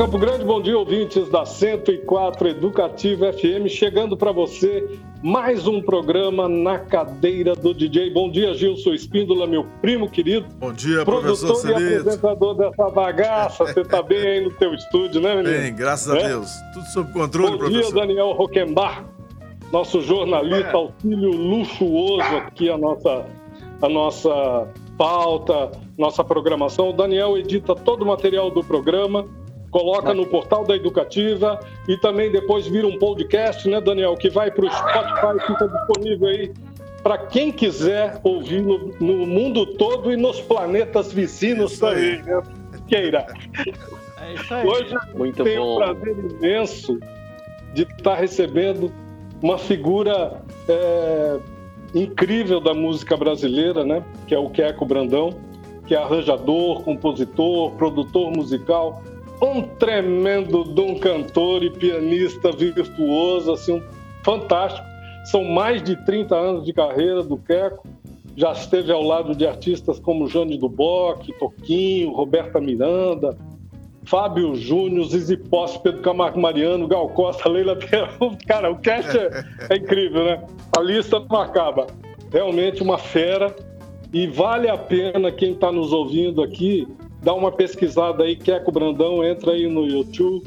Campo Grande, bom dia, ouvintes da 104 Educativa FM, chegando para você mais um programa na cadeira do DJ. Bom dia, Gilson Espíndola, meu primo querido. Bom dia, produtor professor e apresentador dessa bagaça. Você está bem aí no teu estúdio, né, menino? Bem, graças é? a Deus. Tudo sob controle, Bom professor. Bom dia, Daniel Roquembar, nosso jornalista, é. auxílio luxuoso aqui a nossa, a nossa pauta, nossa programação. O Daniel edita todo o material do programa coloca no portal da Educativa e também depois vira um podcast, né, Daniel, que vai para o Spotify, fica disponível aí para quem quiser ouvir no, no, mundo todo e nos planetas vizinhos também, né? Queira. É isso aí. Hoje Muito tenho bom. um prazer imenso de estar recebendo uma figura é, incrível da música brasileira, né? Que é o Queco Brandão, que é arranjador, compositor, produtor musical, um tremendo de um cantor e pianista virtuoso, assim, um fantástico. São mais de 30 anos de carreira do Queco. Já esteve ao lado de artistas como Jane Duboc, Toquinho, Roberta Miranda, Fábio Júnior, Zizi Posse, Pedro Camargo Mariano, Gal Costa, Leila Perão. Cara, o cast é, é incrível, né? A lista não acaba. Realmente uma fera. E vale a pena quem está nos ouvindo aqui dá uma pesquisada aí, Queco Brandão, entra aí no YouTube,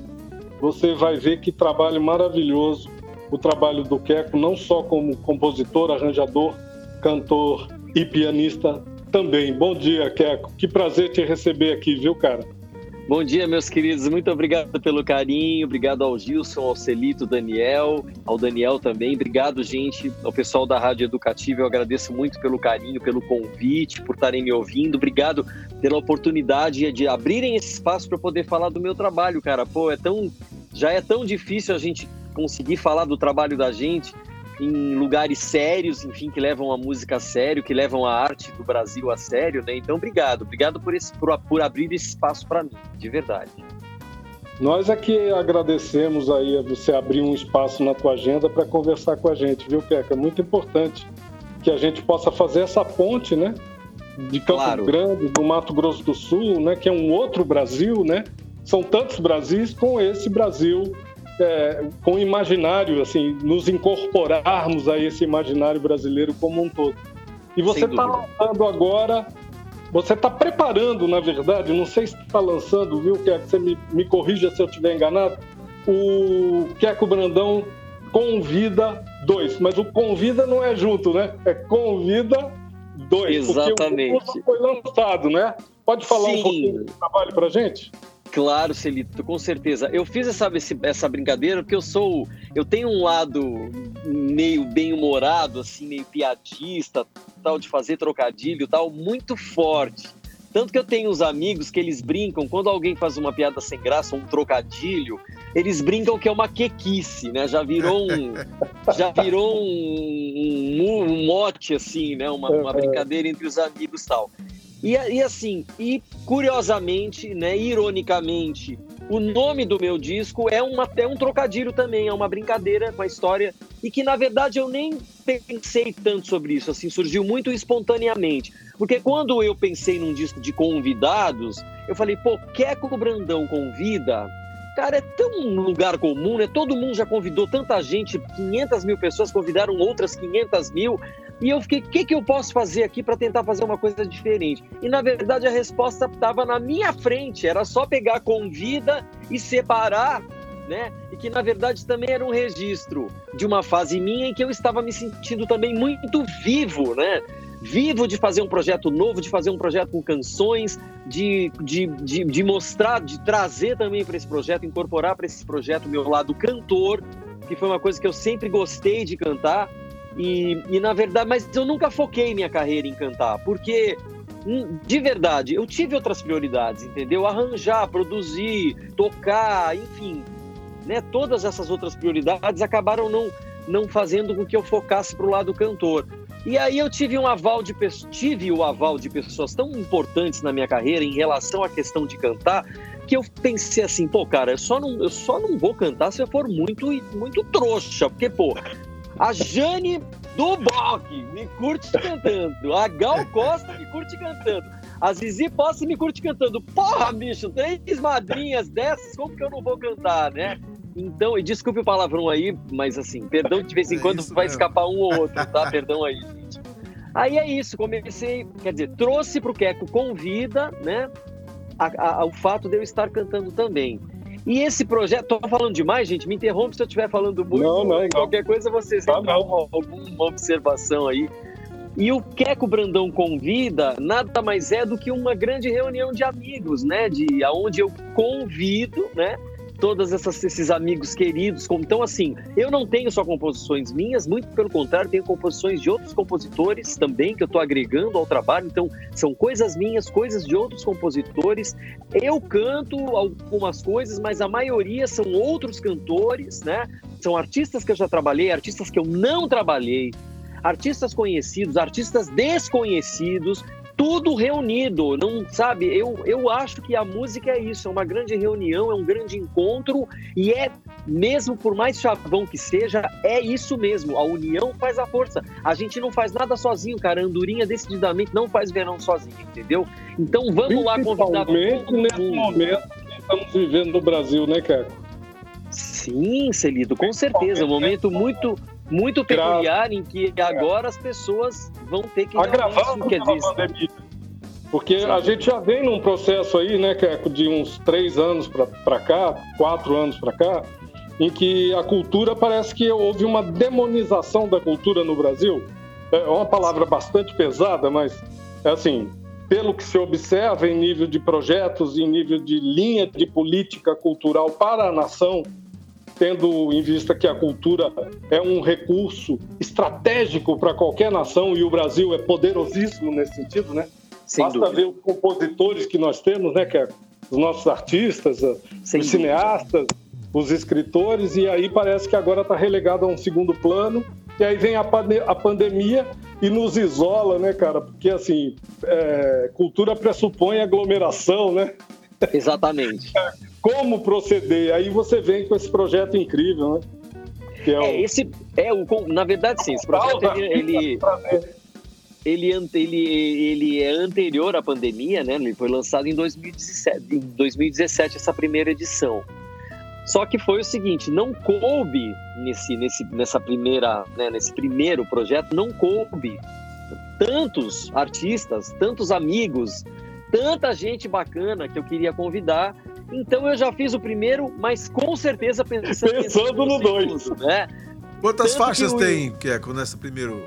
você vai ver que trabalho maravilhoso o trabalho do Queco, não só como compositor, arranjador, cantor e pianista também. Bom dia, Queco. Que prazer te receber aqui, viu, cara? Bom dia, meus queridos. Muito obrigado pelo carinho. Obrigado ao Gilson, ao Celito, Daniel, ao Daniel também. Obrigado, gente, ao pessoal da Rádio Educativa. Eu agradeço muito pelo carinho, pelo convite, por estarem me ouvindo. Obrigado pela oportunidade de abrirem esse espaço para poder falar do meu trabalho, cara. Pô, é tão já é tão difícil a gente conseguir falar do trabalho da gente em lugares sérios, enfim, que levam a música a sério, que levam a arte do Brasil a sério, né? Então, obrigado, obrigado por, esse, por, por abrir esse espaço para mim, de verdade. Nós aqui é agradecemos aí a você abrir um espaço na tua agenda para conversar com a gente, viu, Peca? Muito importante que a gente possa fazer essa ponte, né? De Campo claro. Grande, do Mato Grosso do Sul, né? Que é um outro Brasil, né? São tantos Brasis com esse Brasil é, com o imaginário, assim, nos incorporarmos a esse imaginário brasileiro como um todo. E você está lançando agora, você está preparando, na verdade, não sei se está lançando, viu, que você me, me corrija se eu estiver enganado, o Queco Brandão Convida 2, mas o Convida não é junto, né? É Convida 2, Exatamente. porque o foi lançado, né? Pode falar Sim. um pouquinho do trabalho para gente? Claro, Celito, com certeza. Eu fiz essa, essa brincadeira porque eu sou. Eu tenho um lado meio bem-humorado, assim, meio piadista, tal, de fazer trocadilho tal, muito forte. Tanto que eu tenho uns amigos que eles brincam, quando alguém faz uma piada sem graça, um trocadilho, eles brincam que é uma quequice, né? Já virou um, já virou um, um, um mote, assim, né? Uma, uma brincadeira entre os amigos tal. E, e assim, e curiosamente, né, ironicamente, o nome do meu disco é uma, é um trocadilho também, é uma brincadeira com a história, e que na verdade eu nem pensei tanto sobre isso, assim, surgiu muito espontaneamente. Porque quando eu pensei num disco de convidados, eu falei, pô, Queco Brandão convida, cara, é tão lugar comum, né? Todo mundo já convidou tanta gente, 500 mil pessoas convidaram outras 500 mil. E eu fiquei, o que, que eu posso fazer aqui para tentar fazer uma coisa diferente? E na verdade a resposta estava na minha frente, era só pegar convida e separar, né? E que na verdade também era um registro de uma fase minha em que eu estava me sentindo também muito vivo, né? Vivo de fazer um projeto novo, de fazer um projeto com canções, de, de, de, de mostrar, de trazer também para esse projeto, incorporar para esse projeto meu lado cantor, que foi uma coisa que eu sempre gostei de cantar e, e na verdade, mas eu nunca foquei minha carreira em cantar, porque hum, de verdade, eu tive outras prioridades, entendeu? Arranjar, produzir, tocar, enfim, né? Todas essas outras prioridades acabaram não não fazendo com que eu focasse para o lado cantor. E aí eu tive um aval de tive o aval de pessoas tão importantes na minha carreira em relação à questão de cantar, que eu pensei assim, pô, cara, eu só não, eu só não vou cantar se eu for muito muito trouxa, porque pô, a Jane do Bock me curte cantando. A Gal Costa me curte cantando. A Zizi Posse me curte cantando. Porra, bicho, três madrinhas dessas, como que eu não vou cantar, né? Então, e desculpe o palavrão aí, mas assim, perdão de vez em é quando é vai mesmo. escapar um ou outro, tá? Perdão aí, gente. Aí é isso, comecei, quer dizer, trouxe para o Queco Convida, né? A, a, o fato de eu estar cantando também. E esse projeto, tô falando demais, gente, me interrompe se eu estiver falando muito. Não, não, qualquer coisa vocês não, não. alguma observação aí. E o Queco Brandão convida nada mais é do que uma grande reunião de amigos, né? De aonde eu convido, né? Todos esses amigos queridos. Então, assim, eu não tenho só composições minhas, muito pelo contrário, tenho composições de outros compositores também que eu estou agregando ao trabalho. Então, são coisas minhas, coisas de outros compositores. Eu canto algumas coisas, mas a maioria são outros cantores, né? São artistas que eu já trabalhei, artistas que eu não trabalhei, artistas conhecidos, artistas desconhecidos, tudo reunido, não sabe? Eu, eu acho que a música é isso, é uma grande reunião, é um grande encontro e é mesmo por mais chavão que seja, é isso mesmo. A união faz a força. A gente não faz nada sozinho, cara. A andorinha decididamente não faz verão sozinho, entendeu? Então vamos lá convidar todo mundo. nesse momento que estamos vivendo no Brasil, né, cara? Sim, Celito, com certeza. Um momento muito muito peculiar em que agora as pessoas vão ter que agravar quer dizer, pandemia. Porque Sim. a gente já vem num processo aí, né, que é de uns três anos para cá, quatro anos para cá, em que a cultura parece que houve uma demonização da cultura no Brasil. É uma palavra bastante pesada, mas é assim, pelo que se observa em nível de projetos, em nível de linha de política cultural para a nação, tendo em vista que a cultura é um recurso estratégico para qualquer nação e o Brasil é poderosíssimo nesse sentido, né? Sem Basta dúvida. ver os compositores que nós temos, né, que é os nossos artistas, Sem os cineastas, os escritores, e aí parece que agora está relegado a um segundo plano. E aí vem a, a pandemia e nos isola, né, cara? Porque, assim, é, cultura pressupõe aglomeração, né? Exatamente. como proceder. Aí você vem com esse projeto incrível, né? Que é, o... é esse é o na verdade sim, esse projeto ele ele, ele, ele, ele é anterior à pandemia, né? Ele foi lançado em 2017, em 2017 essa primeira edição. Só que foi o seguinte, não coube nesse, nesse, nessa primeira, né, nesse primeiro projeto, não coube tantos artistas, tantos amigos, tanta gente bacana que eu queria convidar então eu já fiz o primeiro, mas com certeza pensando, pensando no dois. Né? Quantas Tanto faixas que o... tem, Keco, nessa primeiro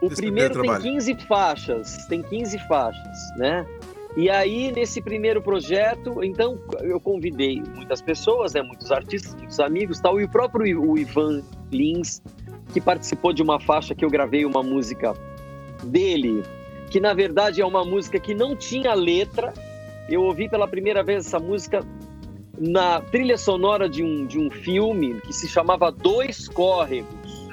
O primeiro, primeiro tem 15 faixas, tem 15 faixas, né? E aí, nesse primeiro projeto, então, eu convidei muitas pessoas, né, muitos artistas, muitos amigos tal, e o próprio o Ivan Lins, que participou de uma faixa que eu gravei uma música dele, que na verdade é uma música que não tinha letra, eu ouvi pela primeira vez essa música na trilha sonora de um, de um filme que se chamava Dois Córregos.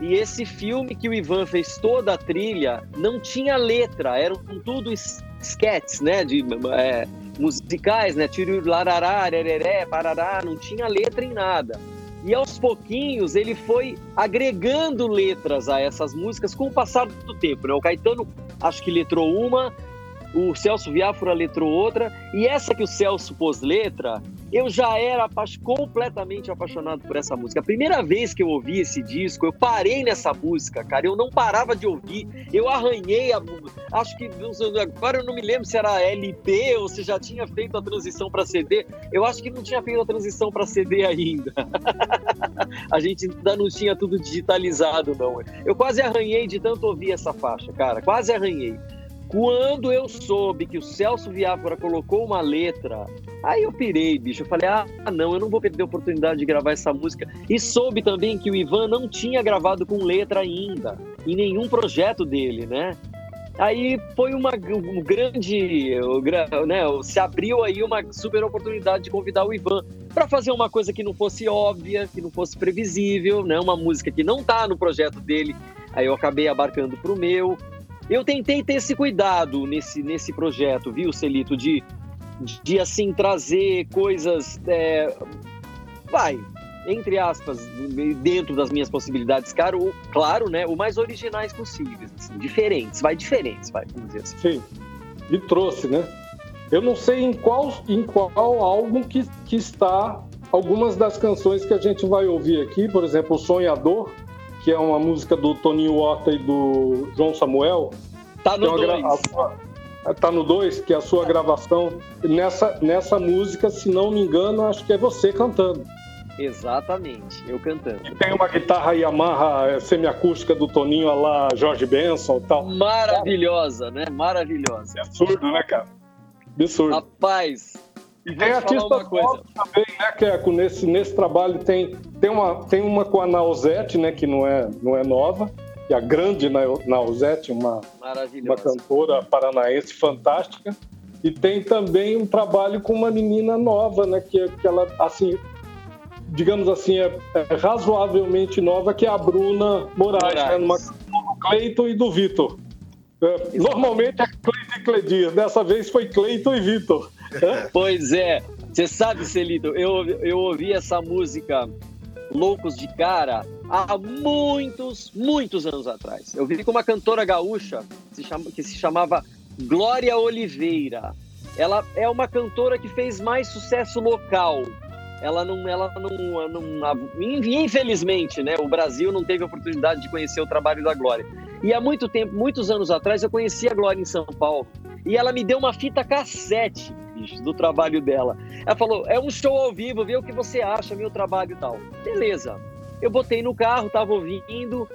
E esse filme que o Ivan fez toda a trilha não tinha letra, eram tudo sketches, né? De, é, musicais, né? Tiro larará, areré, parará, não tinha letra em nada. E aos pouquinhos ele foi agregando letras a essas músicas com o passar do tempo. Né? O Caetano acho que letrou uma, o Celso Viáfora letrou outra, e essa que o Celso pôs letra, eu já era completamente apaixonado por essa música. A primeira vez que eu ouvi esse disco, eu parei nessa música, cara, eu não parava de ouvir, eu arranhei a acho que agora eu não me lembro se era LP ou se já tinha feito a transição para CD. Eu acho que não tinha feito a transição para CD ainda. a gente ainda não tinha tudo digitalizado não. Eu quase arranhei de tanto ouvir essa faixa, cara, quase arranhei. Quando eu soube que o Celso Viáfora colocou uma letra, aí eu pirei, bicho. Eu falei, ah, não, eu não vou perder a oportunidade de gravar essa música. E soube também que o Ivan não tinha gravado com letra ainda, em nenhum projeto dele, né? Aí foi uma um grande, né, se abriu aí uma super oportunidade de convidar o Ivan para fazer uma coisa que não fosse óbvia, que não fosse previsível, né, uma música que não tá no projeto dele. Aí eu acabei abarcando pro meu. Eu tentei ter esse cuidado nesse, nesse projeto, viu, Celito, de, de assim trazer coisas. É, vai, entre aspas, dentro das minhas possibilidades, claro, claro né, o mais originais possíveis, assim, diferentes, vai diferentes, vai, vamos dizer assim. Sim, e trouxe, né? Eu não sei em qual, em qual álbum que, que está algumas das canções que a gente vai ouvir aqui, por exemplo, o Sonhador, que é uma música do Toninho Horta e do João Samuel. Tá no 2. Tá no 2, que é a sua gravação. Nessa, nessa música, se não me engano, acho que é você cantando. Exatamente, eu cantando. E tem uma guitarra Yamaha é, semiacústica do Toninho lá, Jorge Benson e tal. Maravilhosa, né? Maravilhosa. É absurdo, né, cara? Absurdo. Rapaz, e tem artista coisa. também, né, Keco? Nesse, nesse trabalho tem, tem, uma, tem uma com a Nausete, né, que não é, não é nova, que é a grande Nausete, uma, uma cantora paranaense fantástica. E tem também um trabalho com uma menina nova, né, que, que ela, assim, digamos assim, é, é razoavelmente nova, que é a Bruna Moraes, Moraes. Né, numa do Cleiton e do Vitor. É, normalmente é Cleiton e Cledir, dessa vez foi Cleiton e Vitor. pois é. Você sabe, Celito, eu, eu ouvi essa música Loucos de Cara há muitos, muitos anos atrás. Eu vi com uma cantora gaúcha que se chamava Glória Oliveira. Ela é uma cantora que fez mais sucesso local. Ela não, ela não, não, infelizmente, né? O Brasil não teve a oportunidade de conhecer o trabalho da Glória. E há muito tempo, muitos anos atrás, eu conheci a Glória em São Paulo. E ela me deu uma fita cassete bicho, do trabalho dela. Ela falou: é um show ao vivo, vê o que você acha, meu trabalho e tal. Beleza. Eu botei no carro, tava ouvindo.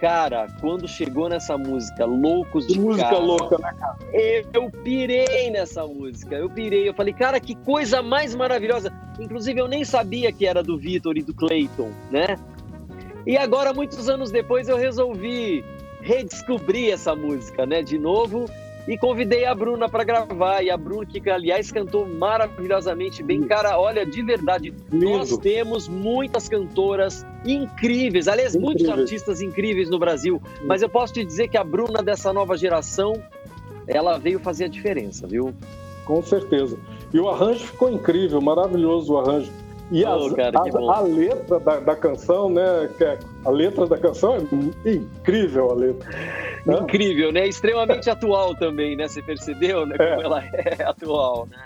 Cara, quando chegou nessa música, Loucos de Música cara, louca, né, cara? Eu pirei nessa música. Eu pirei. Eu falei, cara, que coisa mais maravilhosa. Inclusive, eu nem sabia que era do Vitor e do Clayton, né? E agora, muitos anos depois, eu resolvi redescobrir essa música, né? De novo e convidei a Bruna para gravar. E a Bruna, que aliás cantou maravilhosamente bem. Cara, olha, de verdade, Lindo. nós temos muitas cantoras incríveis, aliás, muitos artistas incríveis no Brasil. Mas eu posso te dizer que a Bruna dessa nova geração, ela veio fazer a diferença, viu? Com certeza. E o arranjo ficou incrível, maravilhoso o arranjo. E oh, as, cara, a, a, letra da, da, canção, né? É, a letra da canção é incrível a letra. Incrível, né? Extremamente atual também, né? Você percebeu, né? Como é. ela é atual, né?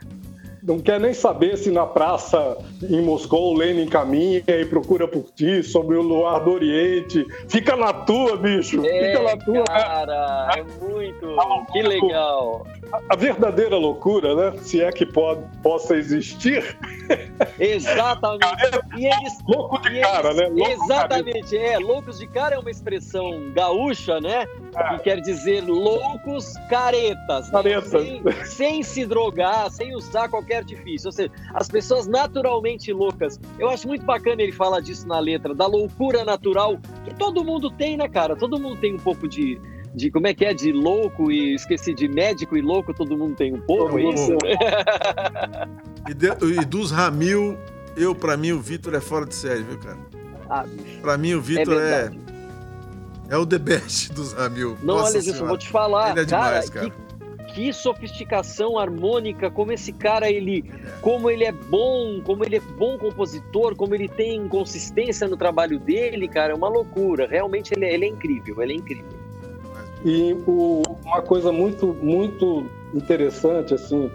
Não quer nem saber se na praça em Moscou Lenin caminha e procura por ti sobre o luar do Oriente. Fica na tua, bicho. É, Fica na tua. Cara, é, é muito. Que legal. A, a verdadeira loucura, né? Se é que pode, possa existir. Exatamente. e eles, louco de cara, eles, né? Louco exatamente, é. Loucos de cara é uma expressão gaúcha, né? É. Que quer dizer loucos caretas. Né? Caretas. Sem, sem se drogar, sem usar qualquer artifício. Ou seja, as pessoas naturalmente loucas. Eu acho muito bacana ele falar disso na letra, da loucura natural, que todo mundo tem, né, cara? Todo mundo tem um pouco de de como é que é de louco e esqueci de médico e louco, todo mundo tem um pouco, é isso? e, de, e, dos Ramil, eu, pra mim, o Vitor é fora de série, viu, cara? Ah, pra mim, o Vitor é, é, é. o The Best dos Ramil. Não, Nossa olha, isso, eu vou te falar. Ele é demais, cara. cara. Que, que sofisticação harmônica, como esse cara, ele, como ele é bom, como ele é bom compositor, como ele tem consistência no trabalho dele, cara, é uma loucura. Realmente ele, é, ele é incrível, ele é incrível. E o, uma coisa muito, muito interessante, assim,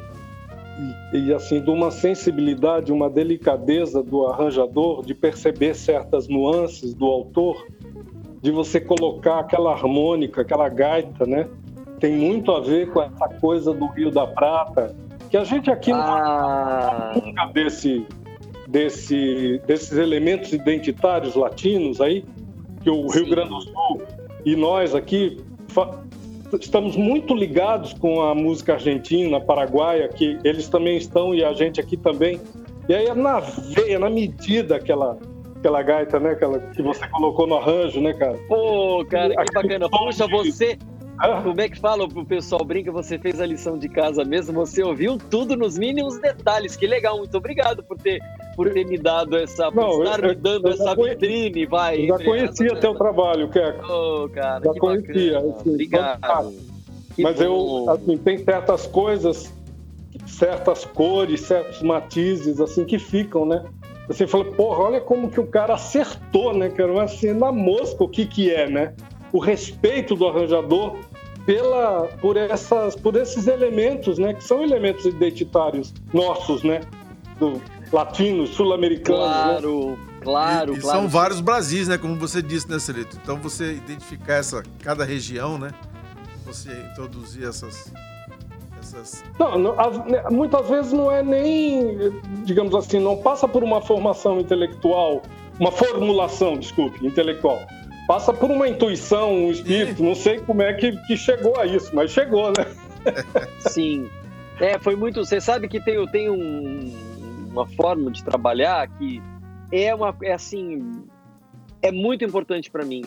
e, e, assim, de uma sensibilidade, uma delicadeza do arranjador de perceber certas nuances do autor, de você colocar aquela harmônica, aquela gaita, né? Tem muito a ver com essa coisa do Rio da Prata, que a gente aqui ah. não nunca desse, desse, desses elementos identitários latinos aí, que o Sim. Rio Grande do Sul e nós aqui estamos muito ligados com a música argentina, paraguaia, que eles também estão e a gente aqui também. E aí é na veia, na medida aquela aquela gaita, né, aquela que você colocou no arranjo, né, cara? Pô, cara, que bacana. Puxa, você como é que fala? O pessoal brinca, você fez a lição de casa mesmo, você ouviu tudo nos mínimos detalhes. Que legal, muito obrigado por ter, por ter me dado essa, por Não, estar eu, me dando essa vitrine, vai. Já conhecia teu trabalho, Keco. Oh, cara, já conhecia. Assim, obrigado. Mas bom. eu, assim, tem certas coisas, certas cores, certos matizes, assim, que ficam, né? Assim, falei, porra, olha como que o cara acertou, né, cara? Assim, na mosca, o que que é, né? O respeito do arranjador pela, por, essas, por esses elementos, né? Que são elementos identitários nossos, né? Do, latinos, sul-americanos. Claro, né? claro, e, e claro. são vários Brasis, né? Como você disse, né, Celito? Então você identificar essa, cada região, né? Você introduzir essas. essas... Não, não as, né, muitas vezes não é nem, digamos assim, não passa por uma formação intelectual, uma formulação, desculpe, intelectual. Passa por uma intuição, um espírito, não sei como é que, que chegou a isso, mas chegou, né? Sim. É, foi muito. Você sabe que tem, eu tenho um, uma forma de trabalhar que é uma é assim é muito importante para mim.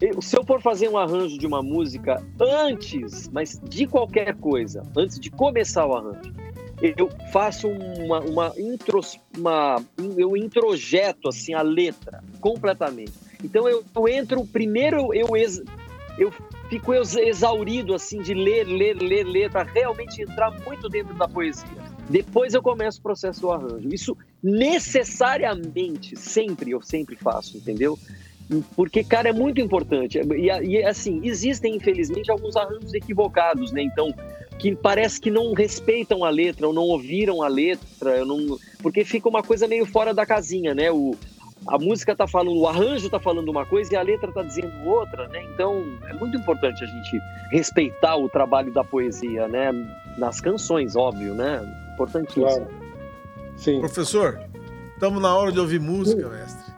Eu, se eu for fazer um arranjo de uma música antes, mas de qualquer coisa, antes de começar o arranjo, eu faço uma, uma, intros, uma eu introjeto assim a letra completamente. Então eu, eu entro primeiro eu eu fico exaurido assim de ler, ler, ler, ler para realmente entrar muito dentro da poesia. Depois eu começo o processo do arranjo. Isso necessariamente, sempre, eu sempre faço, entendeu? Porque, cara, é muito importante. E, e, assim, existem, infelizmente, alguns arranjos equivocados, né? Então, que parece que não respeitam a letra, ou não ouviram a letra, não... porque fica uma coisa meio fora da casinha, né? O, a música tá falando, o arranjo tá falando uma coisa e a letra tá dizendo outra, né? Então, é muito importante a gente respeitar o trabalho da poesia, né? Nas canções, óbvio, né? Importantíssimo. Claro. Sim. Professor, estamos na hora de ouvir música, mestre.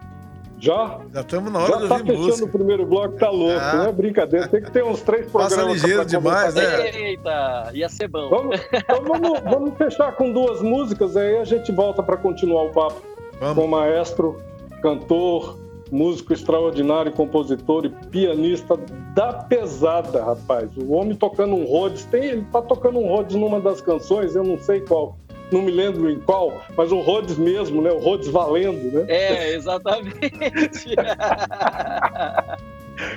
Já? Já estamos na hora Já de tá ouvir música. Já fechando o primeiro bloco, tá louco, ah. não é brincadeira. Tem que ter uns três programas. Passa ligeiro demais, né? Eita, ia ser bom. Vamos, então vamos, vamos fechar com duas músicas, aí a gente volta para continuar o papo vamos. com o maestro, cantor, músico extraordinário, compositor e pianista da pesada, rapaz. O homem tocando um Rhodes, tem, ele tá tocando um Rhodes numa das canções, eu não sei qual, não me lembro em qual, mas o Rhodes mesmo, né? O Rhodes valendo, né? É, exatamente.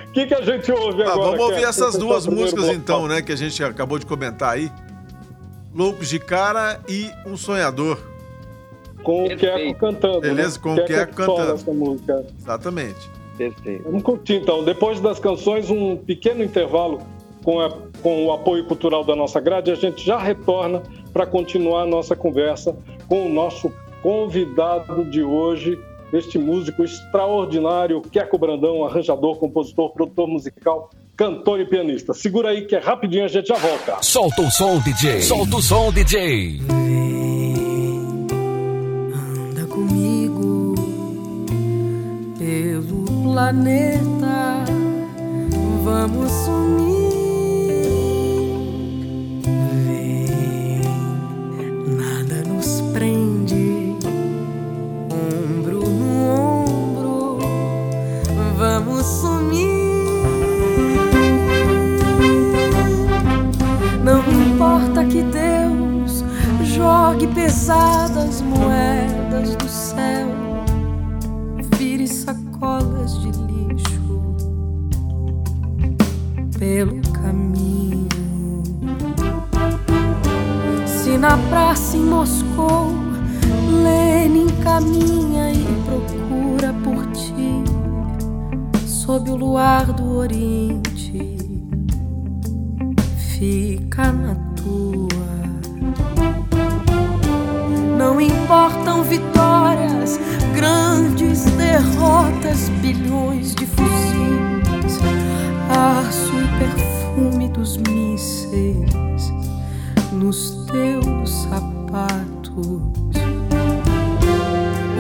O que, que a gente ouve ah, agora? Vamos ouvir essas duas músicas então, né? Que a gente acabou de comentar aí. Loucos de Cara e Um Sonhador. Com Perfeito. o Queco cantando. Né? Beleza, né? com o Queco cantando. Essa música. Exatamente. Perfeito. Vamos curtir então. Depois das canções, um pequeno intervalo com, a, com o apoio cultural da nossa grade. A gente já retorna para continuar a nossa conversa com o nosso convidado de hoje, este músico extraordinário, Queco Brandão, arranjador, compositor, produtor musical, cantor e pianista. Segura aí que é rapidinho, a gente já volta. Solta o som, DJ. Solta o som, DJ. Planeta, vamos sumir. Vem, nada nos prende, ombro no ombro, vamos sumir. Não importa que Deus jogue pesadas moedas do céu, vire sacolas de pelo caminho. Se na praça em Moscou Lenin caminha e procura por ti, sob o luar do Oriente, fica na Não importam vitórias, grandes derrotas, bilhões de fuzis, aço perfume dos mísseis nos teus sapatos.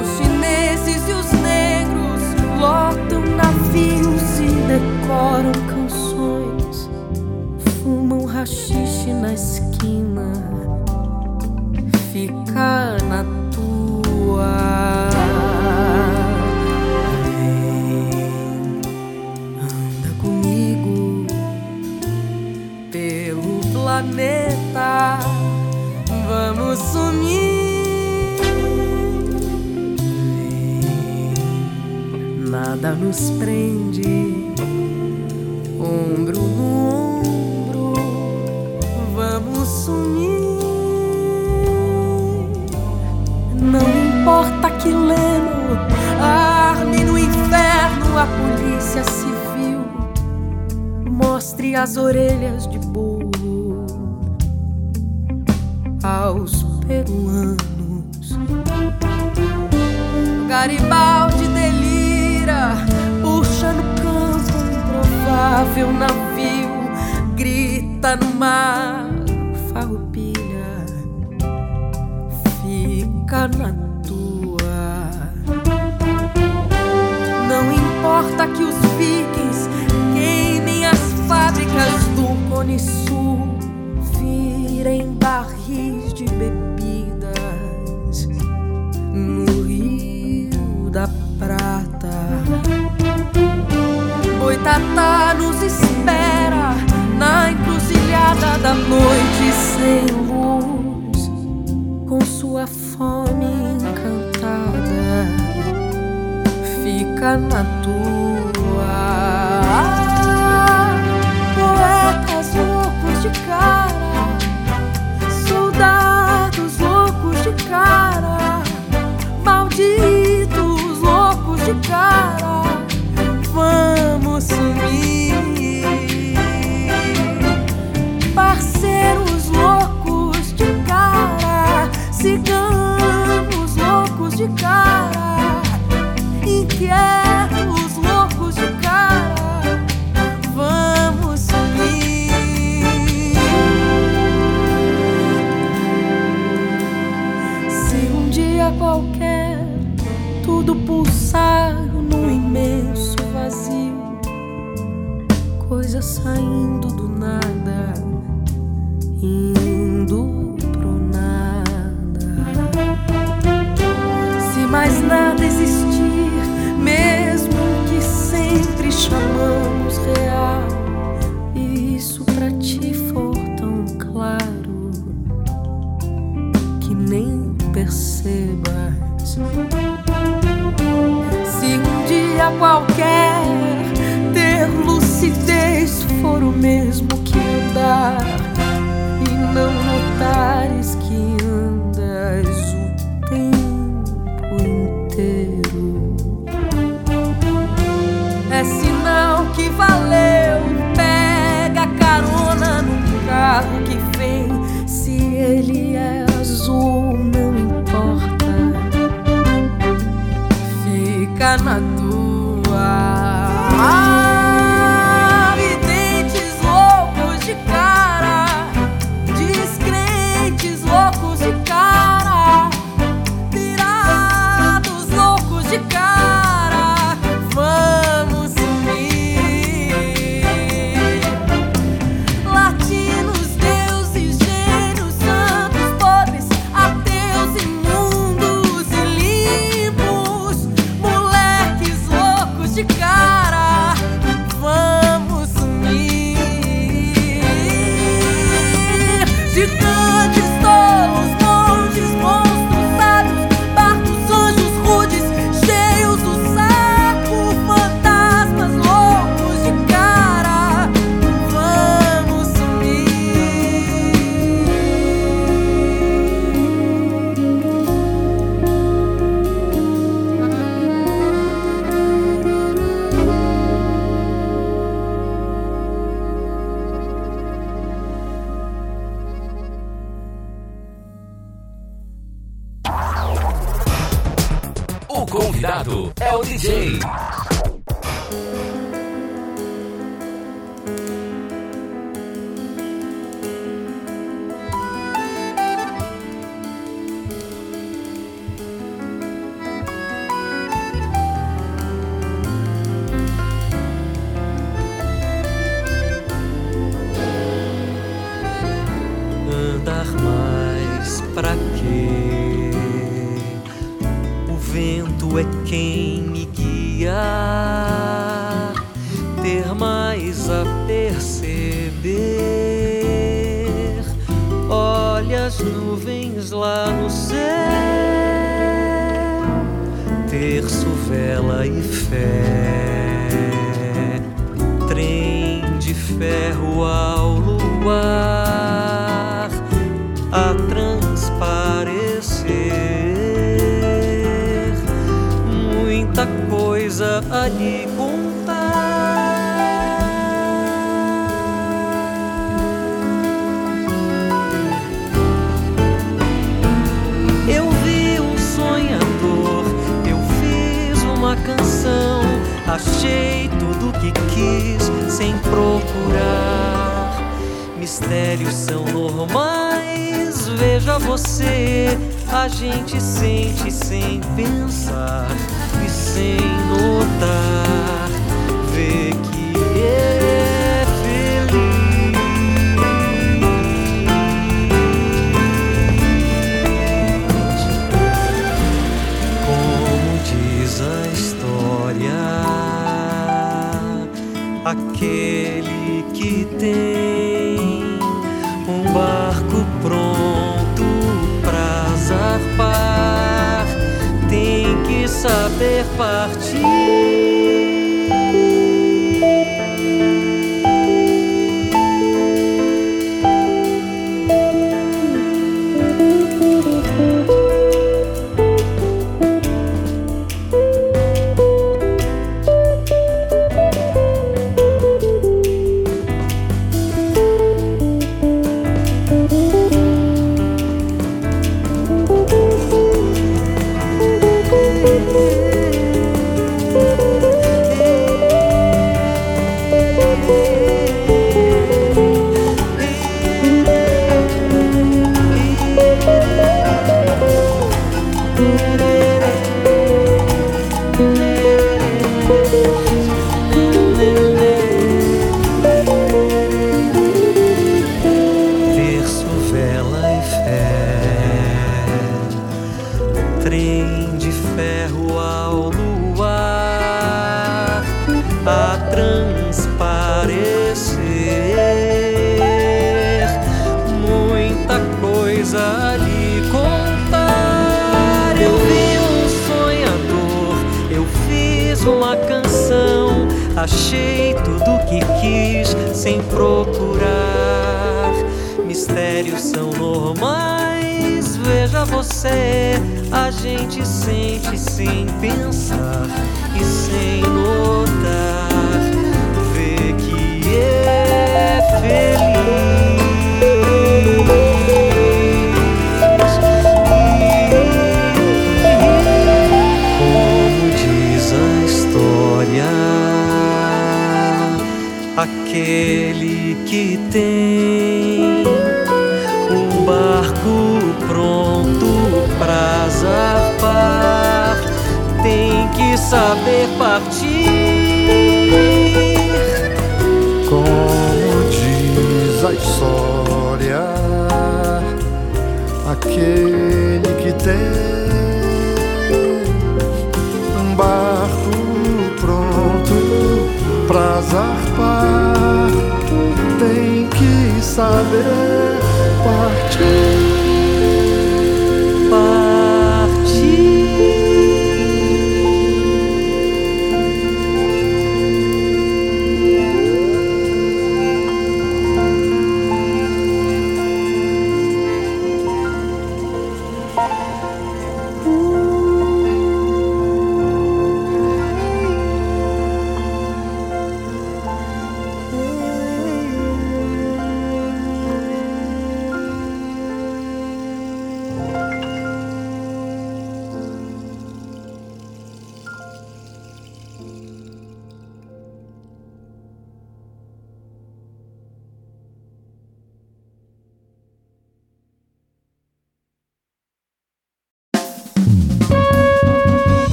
Os chineses e os negros lotam navios e decoram canções, fumam rachixe na esquina, fica na tua. planeta. Vamos sumir. Nada nos prende, ombro Importa aquileno, arme no inferno a polícia civil, mostre as orelhas de burro aos peruanos. Garibaldi delira, puxa no campo um provável navio, grita no mar, farroupilha, fica na Cone Sul, virem barris de bebidas no Rio da Prata. Boitatá nos espera na encruzilhada da noite sem luz, com sua fome encantada, fica na tua. De cara, soldados loucos de cara, malditos loucos de cara, vamos sumir. Parceiros loucos de cara, ciganos loucos de cara, inquietos coisa saindo do nada, indo pro nada. Se mais nada existir, mesmo que sempre chamamos real, e isso pra ti for tão claro que nem percebas. Se um dia qualquer ter lucidez for o mesmo que andar e não notares que andas o tempo inteiro, é sinal que valeu. Pega carona num carro que vem. Se ele é azul, não importa. Fica na mais a perceber. Olha as nuvens lá no céu, terço, vela e fé, trem de ferro ao luar a transparecer. coisa a quis sem procurar. Mistérios são normais, veja você, a gente sente sem pensar e sem notar. Vê que é aquele que tem um barco pronto pra zarpar tem que saber partir. Fiz uma canção, achei tudo que quis sem procurar. Mistérios são normais, veja você, a gente sente sem pensar e sem notar. Vê que é feliz. Aquele que tem um barco pronto pra zarpar tem que saber partir. Como diz a história, aquele que tem um barco pronto pra zarpar tem que saber partir.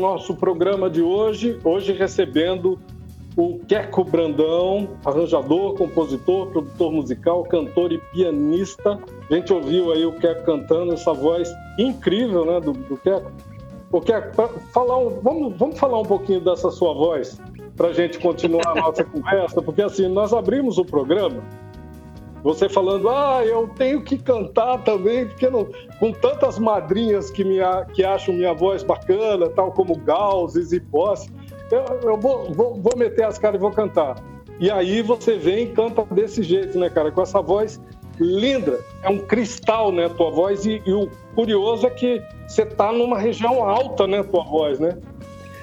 Nosso programa de hoje. Hoje recebendo o Queco Brandão, arranjador, compositor, produtor musical, cantor e pianista. A gente ouviu aí o Queco cantando, essa voz incrível né, do, do Queco. O Queco, falar um- vamos, vamos falar um pouquinho dessa sua voz para a gente continuar a nossa conversa, porque assim, nós abrimos o programa você falando, ah, eu tenho que cantar também, porque não, com tantas madrinhas que, me, a- que acham minha voz bacana, tal como Gauzes e Posse, eu, eu vou, vou, vou meter as caras e vou cantar. E aí você vem e canta desse jeito, né, cara? Com essa voz linda, é um cristal, né, tua voz, e, e o curioso é que você tá numa região alta, né, tua voz, né?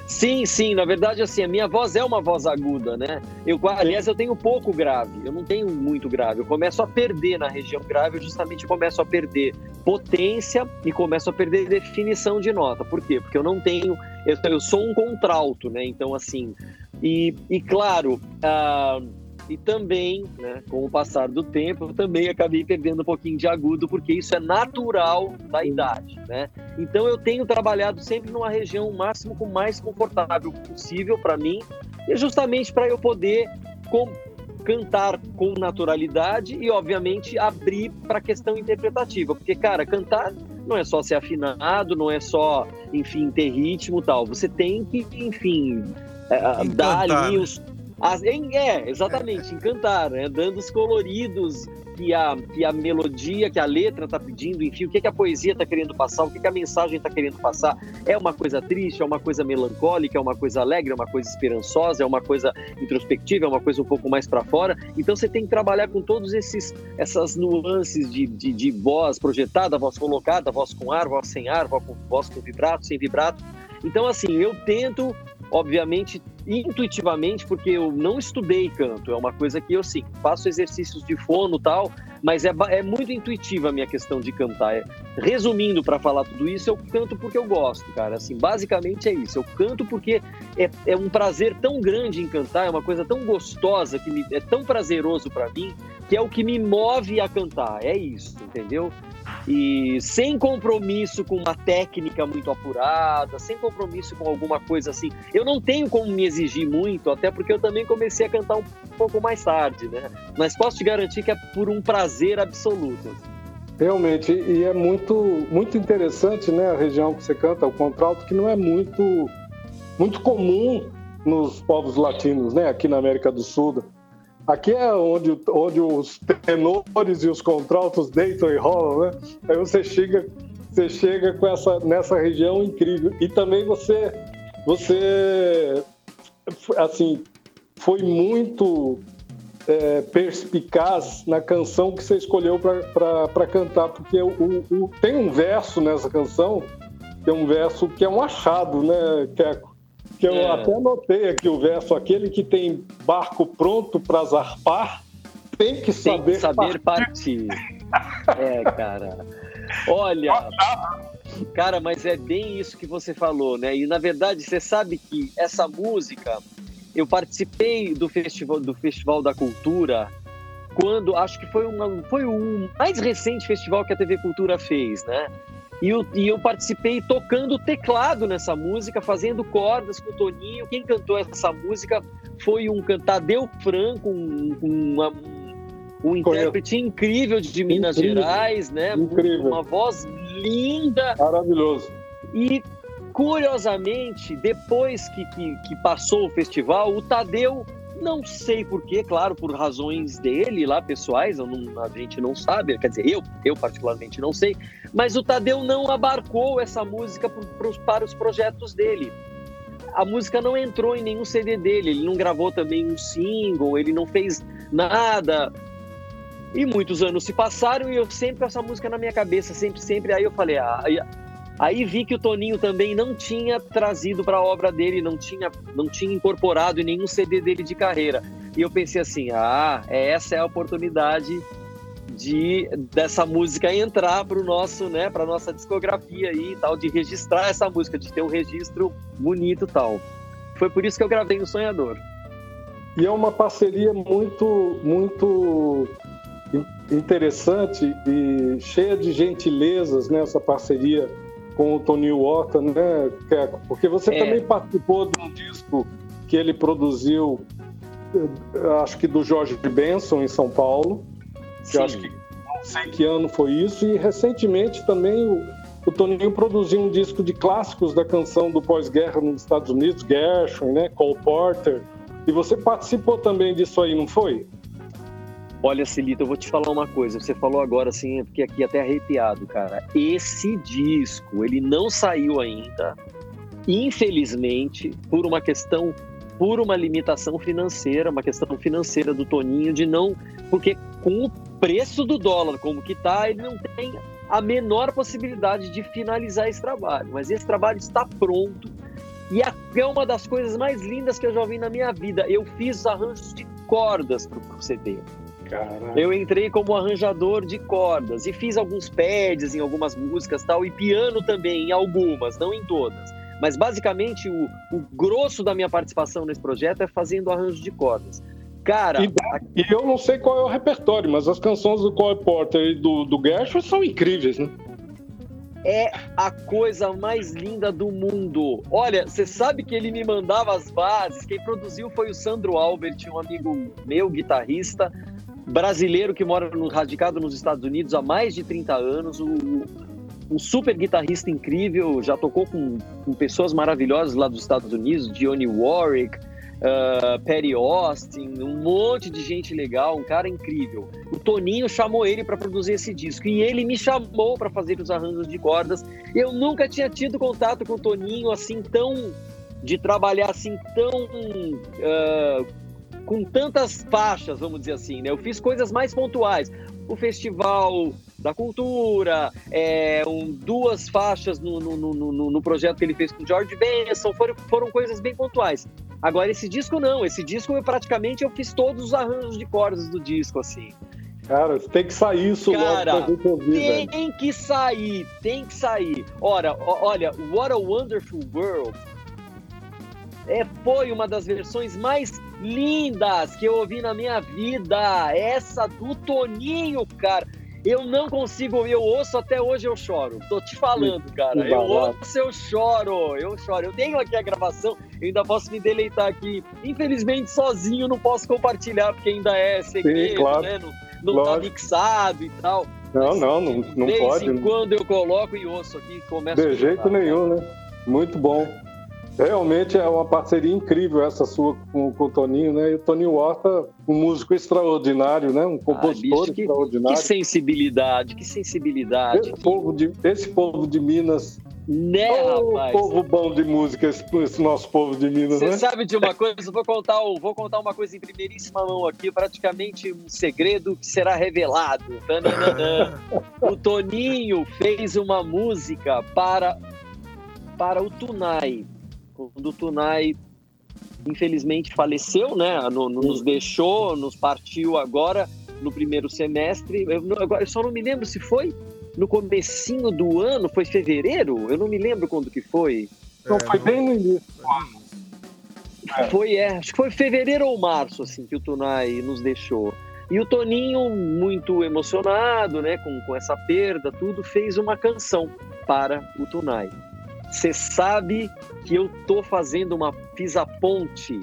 Sim, sim, na verdade, assim, a minha voz é uma voz aguda, né? Eu, aliás, eu tenho pouco grave, eu não tenho muito grave. Eu começo a perder na região grave, eu justamente começo a perder potência e começo a perder definição de nota. Por quê? Porque eu não tenho. Eu, eu sou um contralto, né? Então, assim. E, e claro. Uh, e também, né, com o passar do tempo, eu também acabei perdendo um pouquinho de agudo, porque isso é natural da idade, né? Então eu tenho trabalhado sempre numa região máximo com mais confortável possível para mim, e justamente para eu poder com, cantar com naturalidade e, obviamente, abrir para a questão interpretativa, porque, cara, cantar não é só ser afinado, não é só, enfim, ter ritmo tal. Você tem que, enfim, é, dar ali né? os as, é, exatamente, encantar, né? dando os coloridos que a, que a melodia, que a letra está pedindo, enfim, o que, que a poesia está querendo passar, o que, que a mensagem está querendo passar. É uma coisa triste, é uma coisa melancólica, é uma coisa alegre, é uma coisa esperançosa, é uma coisa introspectiva, é uma coisa um pouco mais para fora. Então você tem que trabalhar com todos esses essas nuances de, de, de voz projetada, voz colocada, voz com ar, voz sem ar, voz com, voz com vibrato, sem vibrato. Então, assim, eu tento obviamente, intuitivamente, porque eu não estudei canto, é uma coisa que eu sim, faço exercícios de fono tal, mas é, é muito intuitiva a minha questão de cantar. É, resumindo, para falar tudo isso, eu canto porque eu gosto, cara. Assim, basicamente é isso. Eu canto porque é, é um prazer tão grande em cantar, é uma coisa tão gostosa, que me, é tão prazeroso para mim, que é o que me move a cantar. É isso, entendeu? e sem compromisso com uma técnica muito apurada, sem compromisso com alguma coisa assim. Eu não tenho como me exigir muito, até porque eu também comecei a cantar um pouco mais tarde, né? Mas posso te garantir que é por um prazer absoluto. Realmente, e é muito, muito interessante, né, a região que você canta, o contralto, que não é muito, muito comum nos povos latinos, né, aqui na América do Sul. Aqui é onde, onde os tenores e os contraltos deitam e rolam, né? Aí você chega, você chega com essa, nessa região incrível. E também você, você assim, foi muito é, perspicaz na canção que você escolheu para cantar, porque o, o, tem um verso nessa canção, tem um verso que é um achado, né, Keco? que eu é. até anotei aqui o verso, aquele que tem barco pronto para zarpar, tem que saber, tem que saber partir. partir. é, cara. Olha, cara, mas é bem isso que você falou, né? E na verdade, você sabe que essa música, eu participei do festival do Festival da Cultura quando acho que foi uma foi o mais recente festival que a TV Cultura fez, né? E eu, e eu participei tocando teclado nessa música, fazendo cordas com o Toninho. Quem cantou essa música foi um Tadeu Franco, um, uma, um intérprete incrível de Minas incrível. Gerais, né? Incrível. Uma voz linda. Maravilhoso. E curiosamente, depois que, que, que passou o festival, o Tadeu não sei porquê, claro, por razões dele lá, pessoais, não, a gente não sabe, quer dizer, eu, eu particularmente não sei, mas o Tadeu não abarcou essa música pro, pro, para os projetos dele. A música não entrou em nenhum CD dele, ele não gravou também um single, ele não fez nada. E muitos anos se passaram e eu sempre com essa música na minha cabeça, sempre, sempre. Aí eu falei, ah, Aí vi que o Toninho também não tinha trazido para a obra dele, não tinha, não tinha incorporado em nenhum CD dele de carreira. E eu pensei assim: ah, essa é a oportunidade de dessa música entrar para o nosso, né, para nossa discografia aí, tal, de registrar essa música, de ter um registro bonito, tal. Foi por isso que eu gravei o Sonhador. E é uma parceria muito, muito interessante e cheia de gentilezas nessa parceria com o Tony Horta, né, Keco? Porque você é. também participou de um disco que ele produziu, eh, acho que do Jorge Benson, em São Paulo. Que acho que não sei que ano foi isso. E recentemente também o, o Toninho produziu um disco de clássicos da canção do pós-guerra nos Estados Unidos, Gershwin, né, Cole Porter. E você participou também disso aí, não foi? Olha, Celito, eu vou te falar uma coisa. Você falou agora, assim, porque aqui até arrepiado, cara. Esse disco, ele não saiu ainda, infelizmente, por uma questão, por uma limitação financeira, uma questão financeira do Toninho, de não. Porque com o preço do dólar como que tá, ele não tem a menor possibilidade de finalizar esse trabalho. Mas esse trabalho está pronto e é uma das coisas mais lindas que eu já vi na minha vida. Eu fiz arranjos de cordas para o CD. Caraca. Eu entrei como arranjador de cordas e fiz alguns pads em algumas músicas tal e piano também em algumas, não em todas. Mas basicamente o, o grosso da minha participação nesse projeto é fazendo arranjo de cordas. Cara, E, e eu não sei qual é o repertório, mas as canções do Cole Porter e do, do Gershwin são incríveis, né? é a coisa mais linda do mundo. Olha, você sabe que ele me mandava as bases. Quem produziu foi o Sandro Albert, um amigo meu, guitarrista brasileiro que mora no, radicado nos Estados Unidos há mais de 30 anos. Um, um super guitarrista incrível, já tocou com, com pessoas maravilhosas lá dos Estados Unidos, Dionne Warwick, uh, Perry Austin, um monte de gente legal, um cara incrível. O Toninho chamou ele para produzir esse disco e ele me chamou para fazer os arranjos de cordas. Eu nunca tinha tido contato com o Toninho assim tão de trabalhar assim tão uh, com tantas faixas, vamos dizer assim, né? Eu fiz coisas mais pontuais. O festival da cultura, é, um, duas faixas no, no, no, no, projeto que ele fez com George Benson, foram, foram coisas bem pontuais. Agora, esse disco não, esse disco eu praticamente eu fiz todos os arranjos de cordas do disco, assim. Cara, tem que sair isso Cara, logo pra gente ouvir, Tem velho. que sair, tem que sair. Ora, olha, What a Wonderful World é, foi uma das versões mais lindas que eu ouvi na minha vida. Essa do Toninho, cara. Eu não consigo eu ouço até hoje eu choro. Tô te falando, cara. Eu ouço, eu choro, eu choro. Eu tenho aqui a gravação, eu ainda posso me deleitar aqui. Infelizmente, sozinho não posso compartilhar, porque ainda é segredo, claro. né? Não, não tá mixado e tal. Não, Mas, não, não, de não vez pode. em né? quando eu coloco e ouço aqui, começo De jeito nenhum, né? Muito bom. Realmente é uma parceria incrível essa sua com, com o Toninho, né? E o Toninho Horta, um músico extraordinário, né? Um compositor Ah, bicho, que- extraordinário. Que sensibilidade, que sensibilidade. Esse povo, de, esse povo de Minas, Né, ô, rapaz? povo bom de música, esse, esse nosso povo de Minas, Você né? sabe de uma coisa? Eu Vou contar, vou contar uma coisa em primeiríssima mão aqui, praticamente um segredo que será revelado. Tananana. o Toninho fez uma música para, para o Tunai. Quando o Tunai, infelizmente, faleceu, né? No- no- nos deixou, nos partiu agora no primeiro semestre. Eu, não- agora, eu só não me lembro se foi no comecinho do ano, foi fevereiro? Eu não me lembro quando que foi. Então foi bem no início. É. Foi, é, acho que foi fevereiro ou março, assim, que o Tunai nos deixou. E o Toninho, muito emocionado, né, com, com essa perda, tudo, fez uma canção para o Tunai. Você sabe que eu tô fazendo uma, fiz a ponte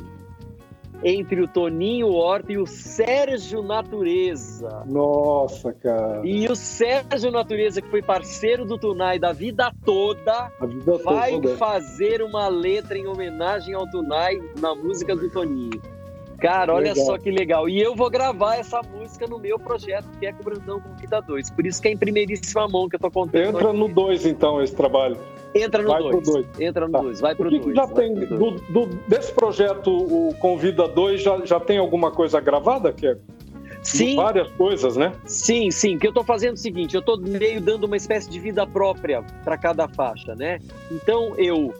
entre o Toninho Horta e o Sérgio Natureza. Nossa, cara. E o Sérgio Natureza, que foi parceiro do Tunai da vida toda, vida vai toda. fazer uma letra em homenagem ao Tunai na música do Toninho. Cara, olha Legal. só que legal. E eu vou gravar essa música no meu projeto, que é com o Brandão Convida 2. Por isso que é em primeiríssima mão que eu tô contando. Entra no 2, então, esse trabalho. Entra no vai pro 2. dois. Entra no Tá. 2. Vai O pro que, que 2. já tem do, do- desse projeto, o Convida 2, já, já tem alguma coisa gravada, que é Sim, várias coisas, né? sim, sim. Que eu tô fazendo é o seguinte: eu tô meio dando uma espécie de vida própria para cada faixa, né? Então eu